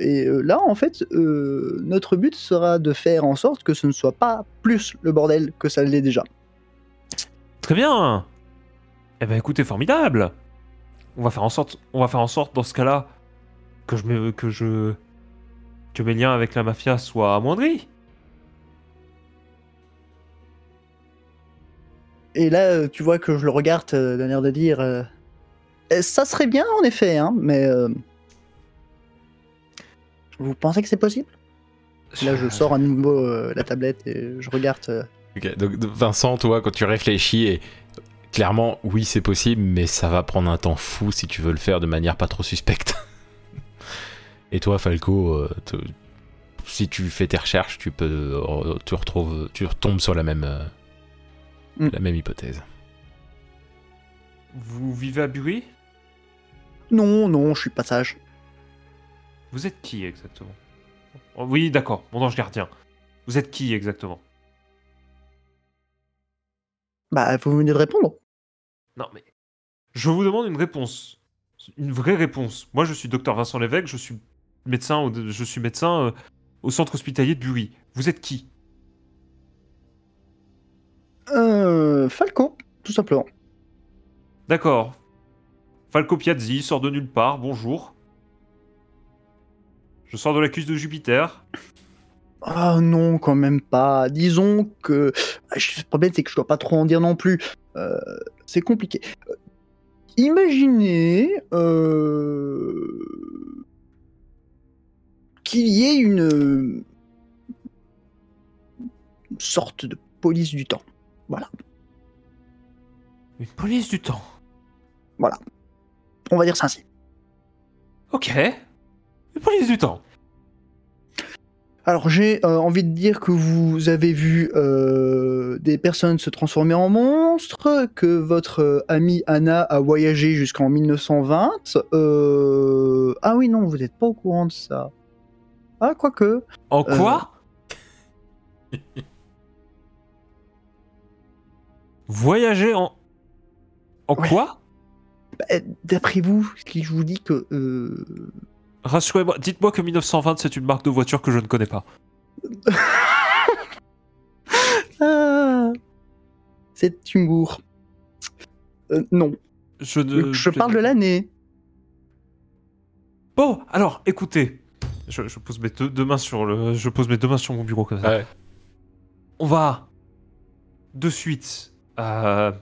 Et là, en fait, notre but sera de faire en sorte que ce ne soit pas plus le bordel que ça l'est déjà. Très bien. Eh ben écoutez, formidable. On va faire en sorte, on va faire en sorte dans ce cas-là que je me, que je que mes liens avec la mafia soient amoindris. Et là, euh, tu vois que je le regarde euh, d'un air de dire euh, Eh, Ça serait bien, en effet, hein, mais. euh, vous pensez que c'est possible? Là, je sors à nouveau euh, la tablette et je regarde. euh, Ok, donc Vincent, toi, quand tu réfléchis, et clairement, oui, c'est possible, mais ça va prendre un temps fou si tu veux le faire de manière pas trop suspecte. et toi, Falco, euh, te- si tu fais tes recherches, tu peux, euh, tu retrouves, tu retombes sur la même, euh, Mm. la même hypothèse. Vous vivez à Bury Non, non, je suis pas sage. Vous êtes qui exactement? Oh, Oui, d'accord, mon ange gardien. Vous êtes qui exactement? Bah, vous venez de répondre. Non mais je vous demande une réponse, une vraie réponse. Moi, je suis docteur Vincent Lévesque, je suis médecin, je suis médecin euh, au centre hospitalier de Bury. Vous êtes qui? Euh, Falco, tout simplement. D'accord. Falco Piazzi sort de nulle part, bonjour. Je sors de la cuisse de Jupiter. Ah non, quand même pas. Disons que. Ah, Le problème, c'est que je dois pas trop en dire non plus. Euh, c'est compliqué. Euh, Imaginez. euh, qu'il y ait une. une sorte de police du temps. Une police du temps. On va dire ça ainsi. Ok. Une police du temps. Alors j'ai euh, envie de dire que vous avez vu euh, des personnes se transformer en monstres, que votre euh, amie Anna a voyagé jusqu'en 1920. Euh... Ah oui non, vous n'êtes pas au courant de ça. Ah quoique. En Euh. quoi Voyager en... En Ouais. quoi Bah, D'après vous, si je vous dis que... euh, Rassurez-moi, dites-moi que 1920 c'est une marque de voiture que je ne connais pas. Ah, gourre. Euh, non, Je ne... je parle de l'année. Bon, alors, écoutez. Je, je pose mes deux, deux mains sur le... Je pose mes deux mains sur mon bureau comme ça. Ouais. On va de suite euh,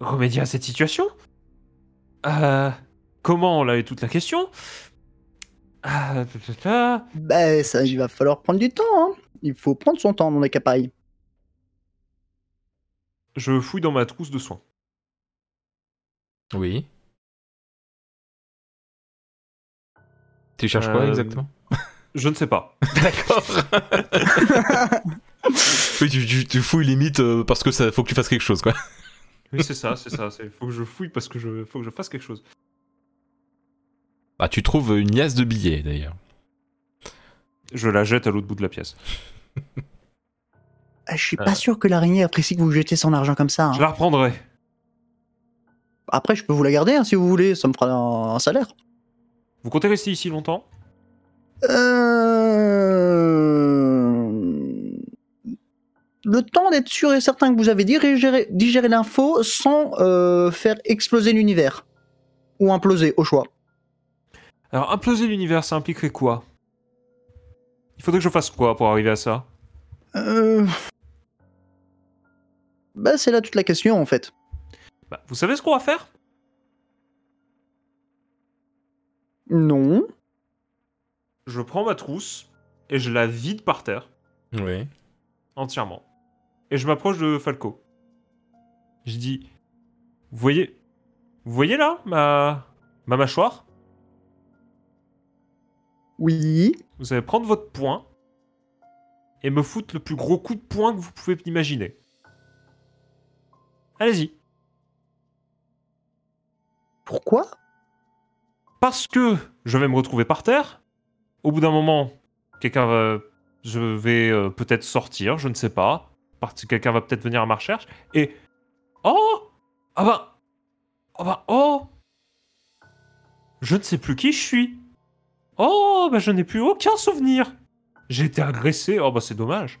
remédier à cette situation. Euh, comment là est toute la question? Euh. Bah ça, il va falloir prendre du temps. hein. Il faut prendre son temps dans les capailles. Je fouille dans ma trousse de soins. Oui. Tu cherches quoi Euh, exactement? Je ne sais pas. D'accord. oui, tu, tu- tu fouilles limite euh, parce que ça faut que tu fasses quelque chose, quoi. Oui, c'est ça, c'est ça. Il faut que je fouille parce que je faut que je fasse quelque chose. Ah, tu trouves une liasse de billets d'ailleurs. Je la jette à l'autre bout de la pièce. Ah, je suis Euh. pas sûr que l'araignée apprécie que vous jetez son argent comme ça. hein. Je la reprendrai. Après, je peux vous la garder hein, si vous voulez, ça me fera un, un salaire. Vous comptez rester ici longtemps? Euh... le temps d'être sûr et certain que vous avez digéré, digéré l'info sans euh, faire exploser l'univers. Ou imploser, au choix. Alors, imploser l'univers, ça impliquerait quoi? Il faudrait que je fasse quoi pour arriver à ça? Euh... Bah, c'est là toute la question, en fait. Bah, Vous savez ce qu'on va faire? Non. Je prends ma trousse et je la vide par terre, Oui. entièrement. Et je m'approche de Falco. Je dis Vous voyez Vous voyez là ma, ma mâchoire? Oui. Vous allez prendre votre poing et me foutre le plus gros coup de poing que vous pouvez imaginer. Allez-y. Pourquoi? Parce que je vais me retrouver par terre. Au bout d'un moment, quelqu'un va. Je vais euh, peut-être sortir, je ne sais pas. Parce que quelqu'un va peut-être venir à ma recherche. Et. Oh Ah bah. Ah bah. Oh Je ne sais plus qui je suis. Oh Bah je n'ai plus aucun souvenir. J'ai été agressé. Oh bah c'est dommage.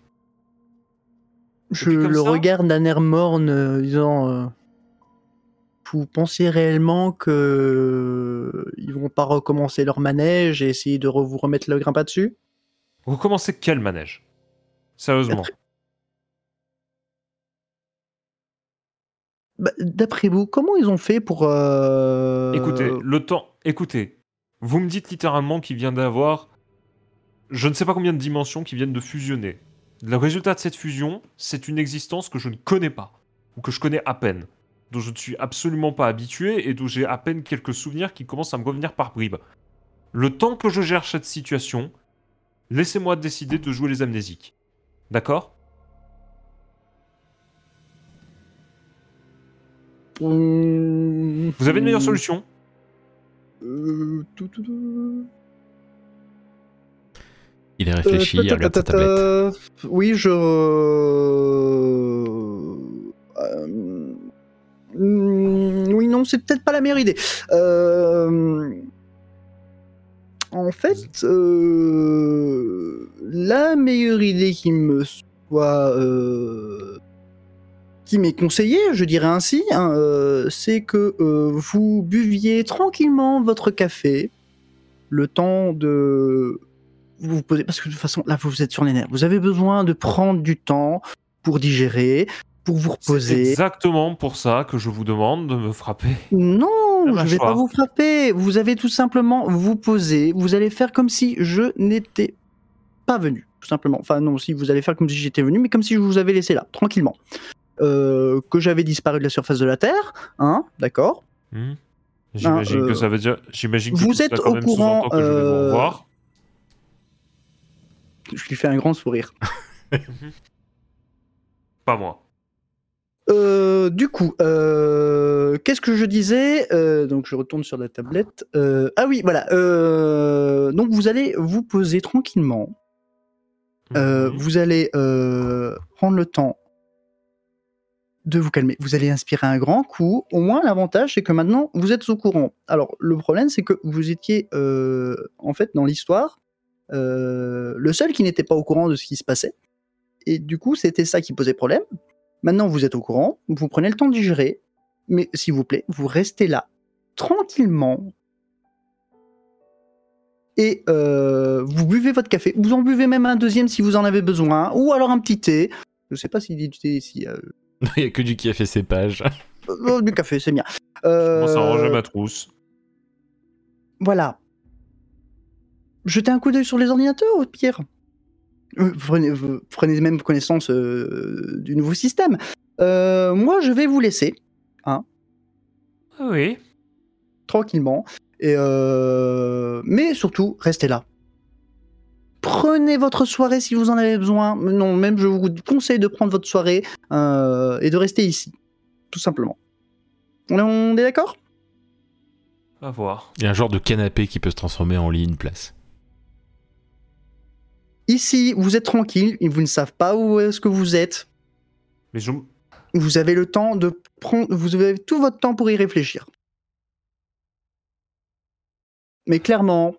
Je le ça regarde d'un air morne, euh, disant euh, Vous pensez réellement que ils vont pas recommencer leur manège et essayer de re- vous remettre le grimpe dessus Vous commencez quel manège? Sérieusement. Bah, D'après vous, comment ils ont fait pour. euh, Écoutez, le temps. Écoutez, vous me dites littéralement qu'il vient d'avoir. Je ne sais pas combien de dimensions qui viennent de fusionner. Le résultat de cette fusion, c'est une existence que je ne connais pas, ou que je connais à peine, dont je ne suis absolument pas habitué et dont j'ai à peine quelques souvenirs qui commencent à me revenir par bribes. Le temps que je gère cette situation, laissez-moi décider de jouer les amnésiques. D'accord? Vous avez une meilleure solution? Euh. Il est réfléchi, Euh, il regarde sa tablette. Oui, je. C'est peut-être pas la meilleure idée. Euh, En fait, euh, la meilleure idée qui me soit. euh, qui m'est conseillée, je dirais ainsi, hein, c'est que vous buviez tranquillement votre café, le temps de vous vous posez parce que de toute façon là vous êtes sur les nerfs. Vous avez besoin de prendre du temps pour digérer, pour vous C'est reposer. exactement pour ça que je vous demande de me frapper. Non, je vais pas vous frapper. Vous avez tout simplement vous poser. Vous allez faire comme si je n'étais pas venu, tout simplement. Enfin non, si vous allez faire comme si j'étais venu, mais comme si je vous avais laissé là, tranquillement. Euh, que j'avais disparu de la surface de la Terre, hein, d'accord. Hmm. J'imagine euh, que ça veut dire. J'imagine que vous ça, êtes quand au même, courant, que je vais vous euh, revoir. Je lui fais un grand sourire. Pas moi. Euh, du coup, euh, qu'est-ce que je disais Euh, Donc je retourne sur la tablette. Ah oui, voilà. Donc vous allez vous poser tranquillement. Mhm. Vous allez prendre le temps de vous calmer. Vous allez inspirer un grand coup. Au moins, l'avantage, c'est que maintenant, vous êtes au courant. Alors, le problème, c'est que vous étiez, en fait, dans l'histoire, le seul qui n'était pas au courant de ce qui se passait. Et du coup, c'était ça qui posait problème. Maintenant, vous êtes au courant. Vous prenez le temps de digérer. Mais s'il vous plaît, vous restez là, tranquillement. Et euh, vous buvez votre café. Vous en buvez même un deuxième si vous en avez besoin. Ou alors un petit thé. Je sais pas s'il dit du thé ici. Euh, Il y a que du a ses pages. euh, du café, c'est bien. Je Euh, commence à ranger ma trousse. Voilà. Jetez un coup d'œil sur les ordinateurs, au pire. Euh, Prenez, vous- prenez même connaissance euh, du nouveau système. Euh, moi, je vais vous laisser Ah oui. tranquillement. Et euh, Mais surtout, restez là. Prenez votre soirée si vous en avez besoin. Non, même je vous conseille de prendre votre soirée euh, et de rester ici. Tout simplement. On est, on est d'accord? À voir. Il y a un genre de canapé qui peut se transformer en lit, une place. Ici, vous êtes tranquille. Ils vous ne savent pas où est-ce que vous êtes. Mais je. Vous avez le temps de prendre. Vous avez tout votre temps pour y réfléchir. Mais clairement,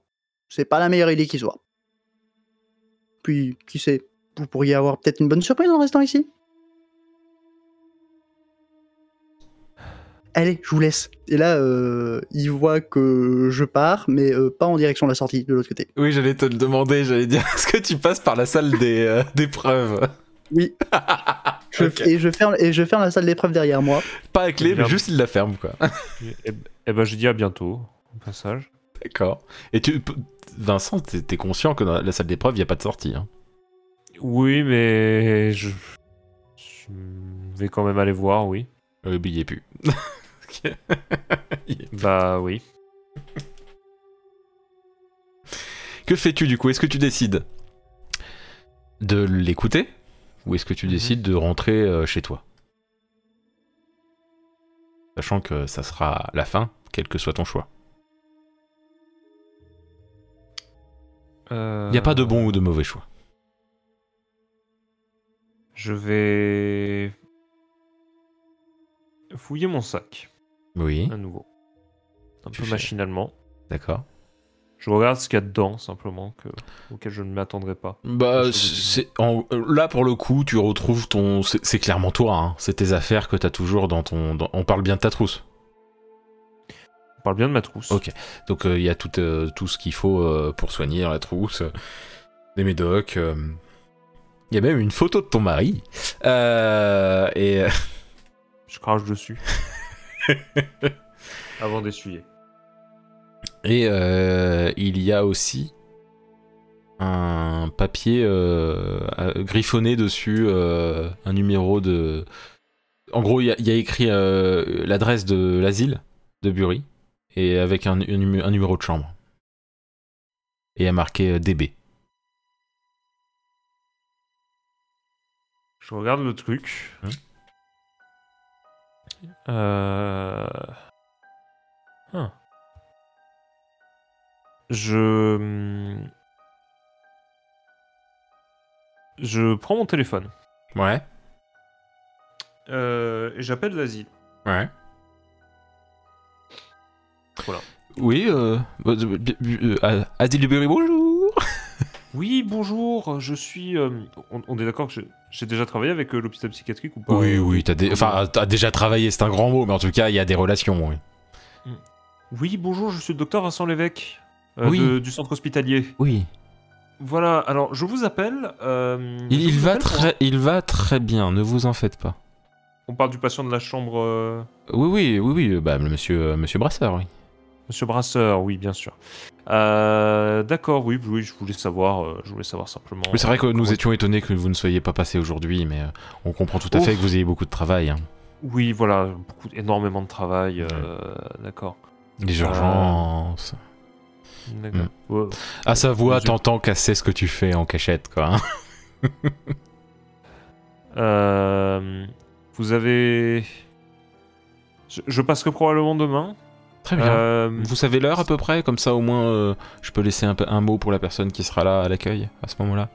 c'est pas la meilleure idée qui soit. Puis, qui sait vous pourriez avoir peut-être une bonne surprise en restant ici. Allez, je vous laisse. Et là, euh, il voit que je pars, mais euh, pas en direction de la sortie, de l'autre côté. Oui, j'allais te le demander, j'allais dire, est-ce que tu passes par la salle des, euh, d'épreuves Oui. Je- et, je ferme, et je ferme la salle d'épreuve derrière moi. Pas à clé, mais juste il la ferme, quoi. Et, et ben, je dis à bientôt, au passage. D'accord. Et tu, Vincent, t'es conscient que dans la salle d'épreuve, il n'y a pas de sortie. Hein? Oui, mais je... je vais quand même aller voir, oui. Oubliez plus. Bah oui. que fais-tu du coup? Est-ce que tu décides de l'écouter? Ou est-ce que tu Mhm. décides de rentrer euh, chez toi? Sachant que ça sera la fin, quel que soit ton choix. Euh, Il n'y a pas de bon ou de mauvais choix. Je vais fouiller mon sac Oui, à nouveau. Un Tu peu machinalement. d'accord. Je regarde ce qu'il y a dedans, simplement, que... auquel je ne m'attendrai pas. Bah, c'est en- là pour le coup, tu retrouves ton. C'est c'est clairement toi, hein. c'est tes affaires que t'as toujours dans ton. dans- On parle bien de ta trousse. On parle bien de ma trousse. Ok. Donc il y a tout, euh, tout ce qu'il faut euh, pour soigner dans la trousse, euh, des médocs. euh. Il y a même une photo de ton mari. Euh, et euh, Je crache dessus. Avant d'essuyer. et euh, il y a aussi un papier euh, griffonné dessus, euh, un numéro de. En gros, il y, a- il y a écrit l'adresse de l'asile de Bury et avec un, un numé- un numéro de chambre. Et il y a marqué DB. Je regarde le truc. Hein? Euh... hein. Je... Je prends mon téléphone. Ouais. Euh, et j'appelle l'asile. Ouais. Voilà. Oui, euh, euh, euh, euh, Adil Duberry, bonjour. Oui, bonjour, je suis... euh, on, on est d'accord que j'ai- j'ai déjà travaillé avec euh, l'hôpital psychiatrique ou pas? Oui, oui, t'as dé- enfin, t'as déjà travaillé, c'est un grand mot, mais en tout cas, il y a des relations, oui. Oui, bonjour, je suis le docteur Vincent Lévesque euh, Oui. de- du centre hospitalier. Oui. Voilà, alors je vous appelle... euh, Il, je il vous va appelle pour- très, il va très bien, ne vous en faites pas. On parle du patient de la chambre... Oui, oui, oui, oui, bah, monsieur, monsieur Brasseur, oui. Monsieur Brasseur, oui, bien sûr. Euh, D'accord, oui, oui, je voulais savoir, euh, je voulais savoir simplement. Mais c'est vrai que nous comment- étions étonnés que vous ne soyez pas passé aujourd'hui, mais euh, on comprend tout à Ouf. fait que vous ayez beaucoup de travail. hein. Oui, voilà, beaucoup, énormément de travail. euh, D'accord. Les urgences. D'accord. Mm. Ouais. À sa voix, t'entends sait ce que tu fais en cachette, quoi. hein. Euh, vous avez. Je, je passerai probablement demain. Très bien. Euh, Vous savez l'heure à peu près? Comme ça, au moins, euh, je peux laisser un, mot pour la personne qui sera là à l'accueil à ce moment-là.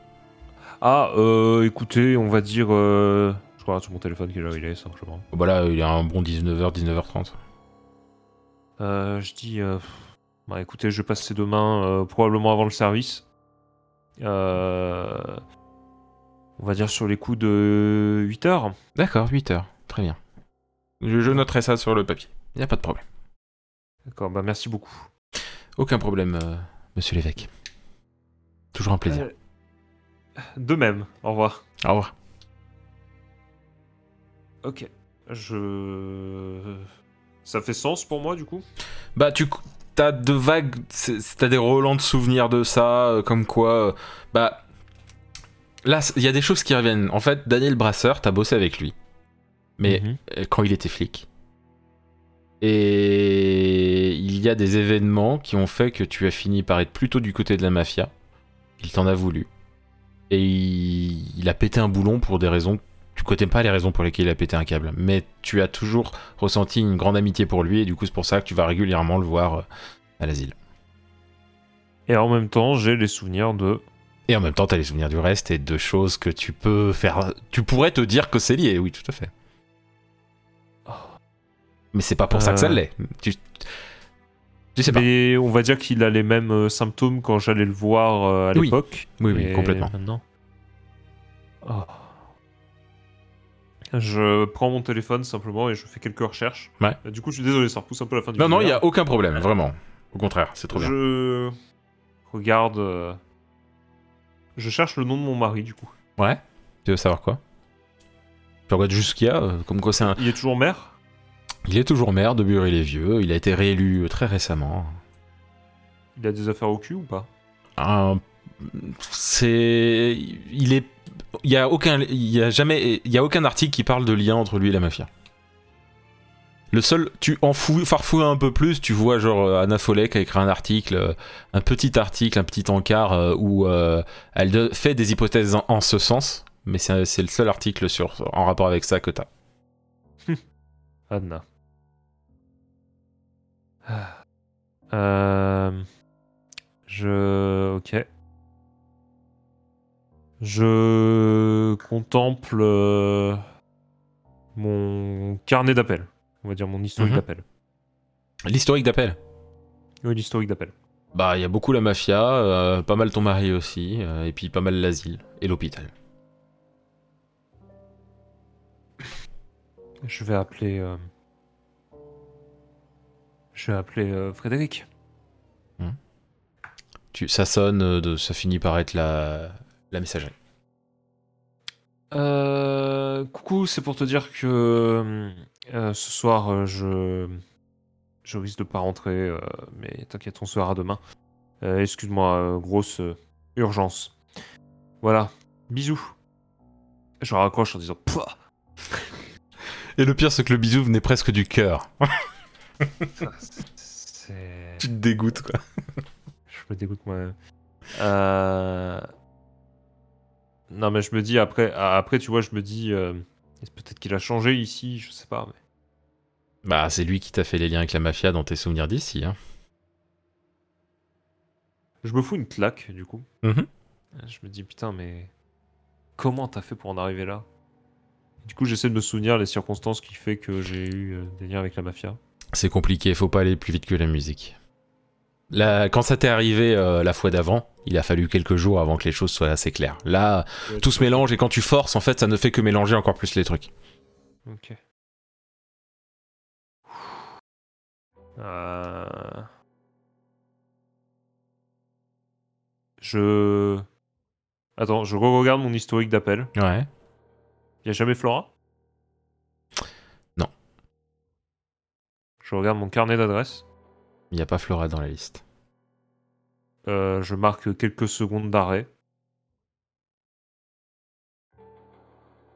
Ah, euh, écoutez, on va dire. euh, Je regarde sur mon téléphone quelle heure il est, simplement. Bah là, il est un bon 19h, 19h30. Euh, je dis. Bah écoutez, je vais passer demain, probablement avant le service. On va dire sur les coups de 8 heures. D'accord, 8h. Très bien. Je, je noterai ça sur le papier. Il n'y a pas de problème. D'accord, bah merci beaucoup. Aucun problème, euh, monsieur l'évêque. Toujours un plaisir. Euh, De même, au revoir. Au revoir. Ok. Je. Ça fait sens pour moi du coup? Bah, tu as de vagues. T'as des relents de souvenirs de ça, euh, comme quoi. bah. Là, il y a des choses qui reviennent. En fait, Daniel Brasseur, t'as bossé avec lui. Mais Mhm. quand il était flic. Et il y a des événements qui ont fait que tu as fini par être plutôt du côté de la mafia. Il t'en a voulu. Et il, il a pété un boulon pour des raisons. Tu connais pas les raisons pour lesquelles il a pété un câble. Mais tu as toujours ressenti une grande amitié pour lui. Et du coup, c'est pour ça que tu vas régulièrement le voir euh, à l'asile. Et en même temps, j'ai les souvenirs de. Et en même temps, tu as les souvenirs du reste et de choses que tu peux faire. Tu pourrais te dire que c'est lié, oui, tout à fait. Mais c'est pas pour ça que ça Euh. l'est. Tu... tu sais pas. Mais on va dire qu'il a les mêmes euh, symptômes quand j'allais le voir euh, à Oui. l'époque. Oui, oui, complètement. Maintenant. Oh. Je prends mon téléphone simplement et je fais quelques recherches. Ouais. Du coup, je suis désolé, ça repousse un peu la fin du Non, non, il video. y a aucun problème, vraiment. Au contraire, c'est trop bien. Je regarde. euh, Je cherche le nom de mon mari, du coup. Ouais Tu veux savoir quoi? Tu regardes juste ce qu'il y a, comme quoi c'est un... Il est toujours maire Il est toujours maire de Bury-les-Vieux, il a été réélu très récemment. Il a des affaires au cul ou pas? Un- C'est... Il est... Il y a aucun... Il y a jamais... Il y a aucun article qui parle de lien entre lui et la mafia. Le seul... Tu en fous, farfouilles un peu plus, tu vois genre euh, Anna Follet qui a écrit un article, euh, un petit article, un petit encart euh, où euh, elle fait des hypothèses en, en ce sens, mais c'est c'est le seul article sur, en rapport avec ça que t'as. Anna. Ah. Euh... Je... Ok. Je contemple euh, mon carnet d'appels. On va dire mon historique Mhm. d'appels. L'historique d'appel Oui, l'historique d'appels. Bah, il y a beaucoup la mafia, euh, pas mal ton mari aussi, euh, et puis pas mal l'asile et l'hôpital. Je vais appeler... Je vais appeler euh, Frédéric. Tu, ça sonne, euh, de, ça finit par être la, la messagerie. Euh, coucou, c'est pour te dire que euh, ce soir, je, je risque de pas rentrer, mais t'inquiète, on se verra demain. Excuse-moi, grosse urgence. Voilà, bisous. Je raccroche en disant Pouah Et le pire, c'est que le bisou venait presque du cœur. C'est. tu te dégoûtes, quoi. Je me dégoûte moi-même. Euh... Non, mais je me dis après, après tu vois, je me dis euh, peut-être qu'il a changé ici, je sais pas. Mais... Bah, c'est lui qui t'a fait les liens avec la mafia dans tes souvenirs d'ici, hein. Je me fous une claque, du coup. Mhm. Je me dis, putain, mais comment t'as fait pour en arriver là? Du coup, j'essaie de me souvenir les circonstances qui fait que j'ai eu euh, des liens avec la mafia. C'est compliqué, faut pas aller plus vite que la musique. Là, quand ça t'est arrivé euh, la fois d'avant, il a fallu quelques jours avant que les choses soient assez claires. Là, tout se mélange et quand tu forces, en fait, ça ne fait que mélanger encore plus les trucs. Ok. Euh... Je... Attends, je re-regarde mon historique d'appel. Ouais. Y a jamais Flora? Je regarde mon carnet d'adresse. Il n'y a pas Flora dans la liste. Euh, je marque quelques secondes d'arrêt.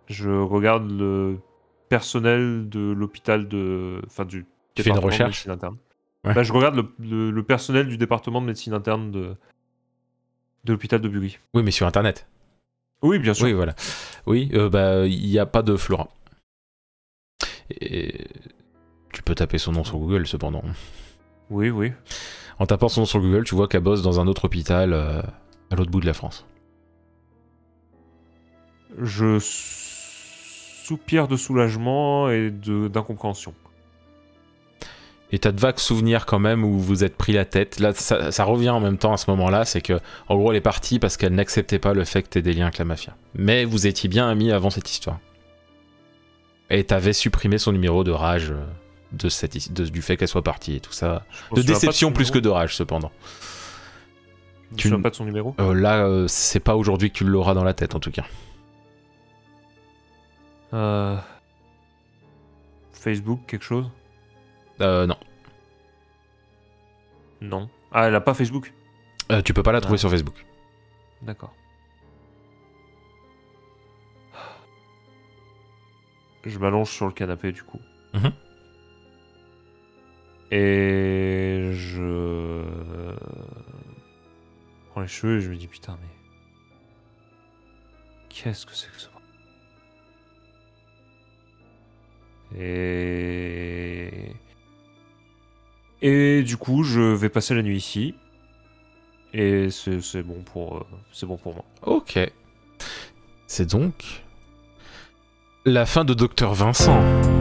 Je regarde le personnel de l'hôpital de... Enfin, du Tu fais une recherche interne. Ouais. Bah, je regarde le, le- le personnel du département de médecine interne de, de l'hôpital de Bury. Oui, mais sur Internet. Oui, bien sûr. Oui, voilà. Oui, euh, bah, il n'y a pas de Flora. Et... Tu peux taper son nom sur Google, cependant. Oui, oui. En tapant son nom sur Google, tu vois qu'elle bosse dans un autre hôpital euh, à l'autre bout de la France. Je soupire de soulagement et d'incompréhension. Et t'as de vagues souvenirs quand même où vous êtes pris la tête. Là, ça, ça revient en même temps à ce moment-là, c'est que, en gros, elle est partie parce qu'elle n'acceptait pas le fait que t'aies des liens avec la mafia. Mais vous étiez bien amis avant cette histoire. Et t'avais supprimé son numéro de rage euh, de cette, his- de- du fait qu'elle soit partie et tout ça. De déception plus que de rage, cependant. Tu- souviens pas de son numéro? Euh, là, euh, c'est pas aujourd'hui que tu l'auras dans la tête, en tout cas. Euh, Facebook, quelque chose? Euh, non. Non. Ah, elle a pas Facebook? Tu peux pas la trouver Ah. sur Facebook. D'accord. Je m'allonge sur le canapé du coup. Mhm. Et je prends les cheveux et je me dis putain mais qu'est-ce que c'est que ça Et et du coup je vais passer la nuit ici et c'est c'est bon pour euh, c'est bon pour moi. Ok. C'est donc la fin de Docteur Vincent.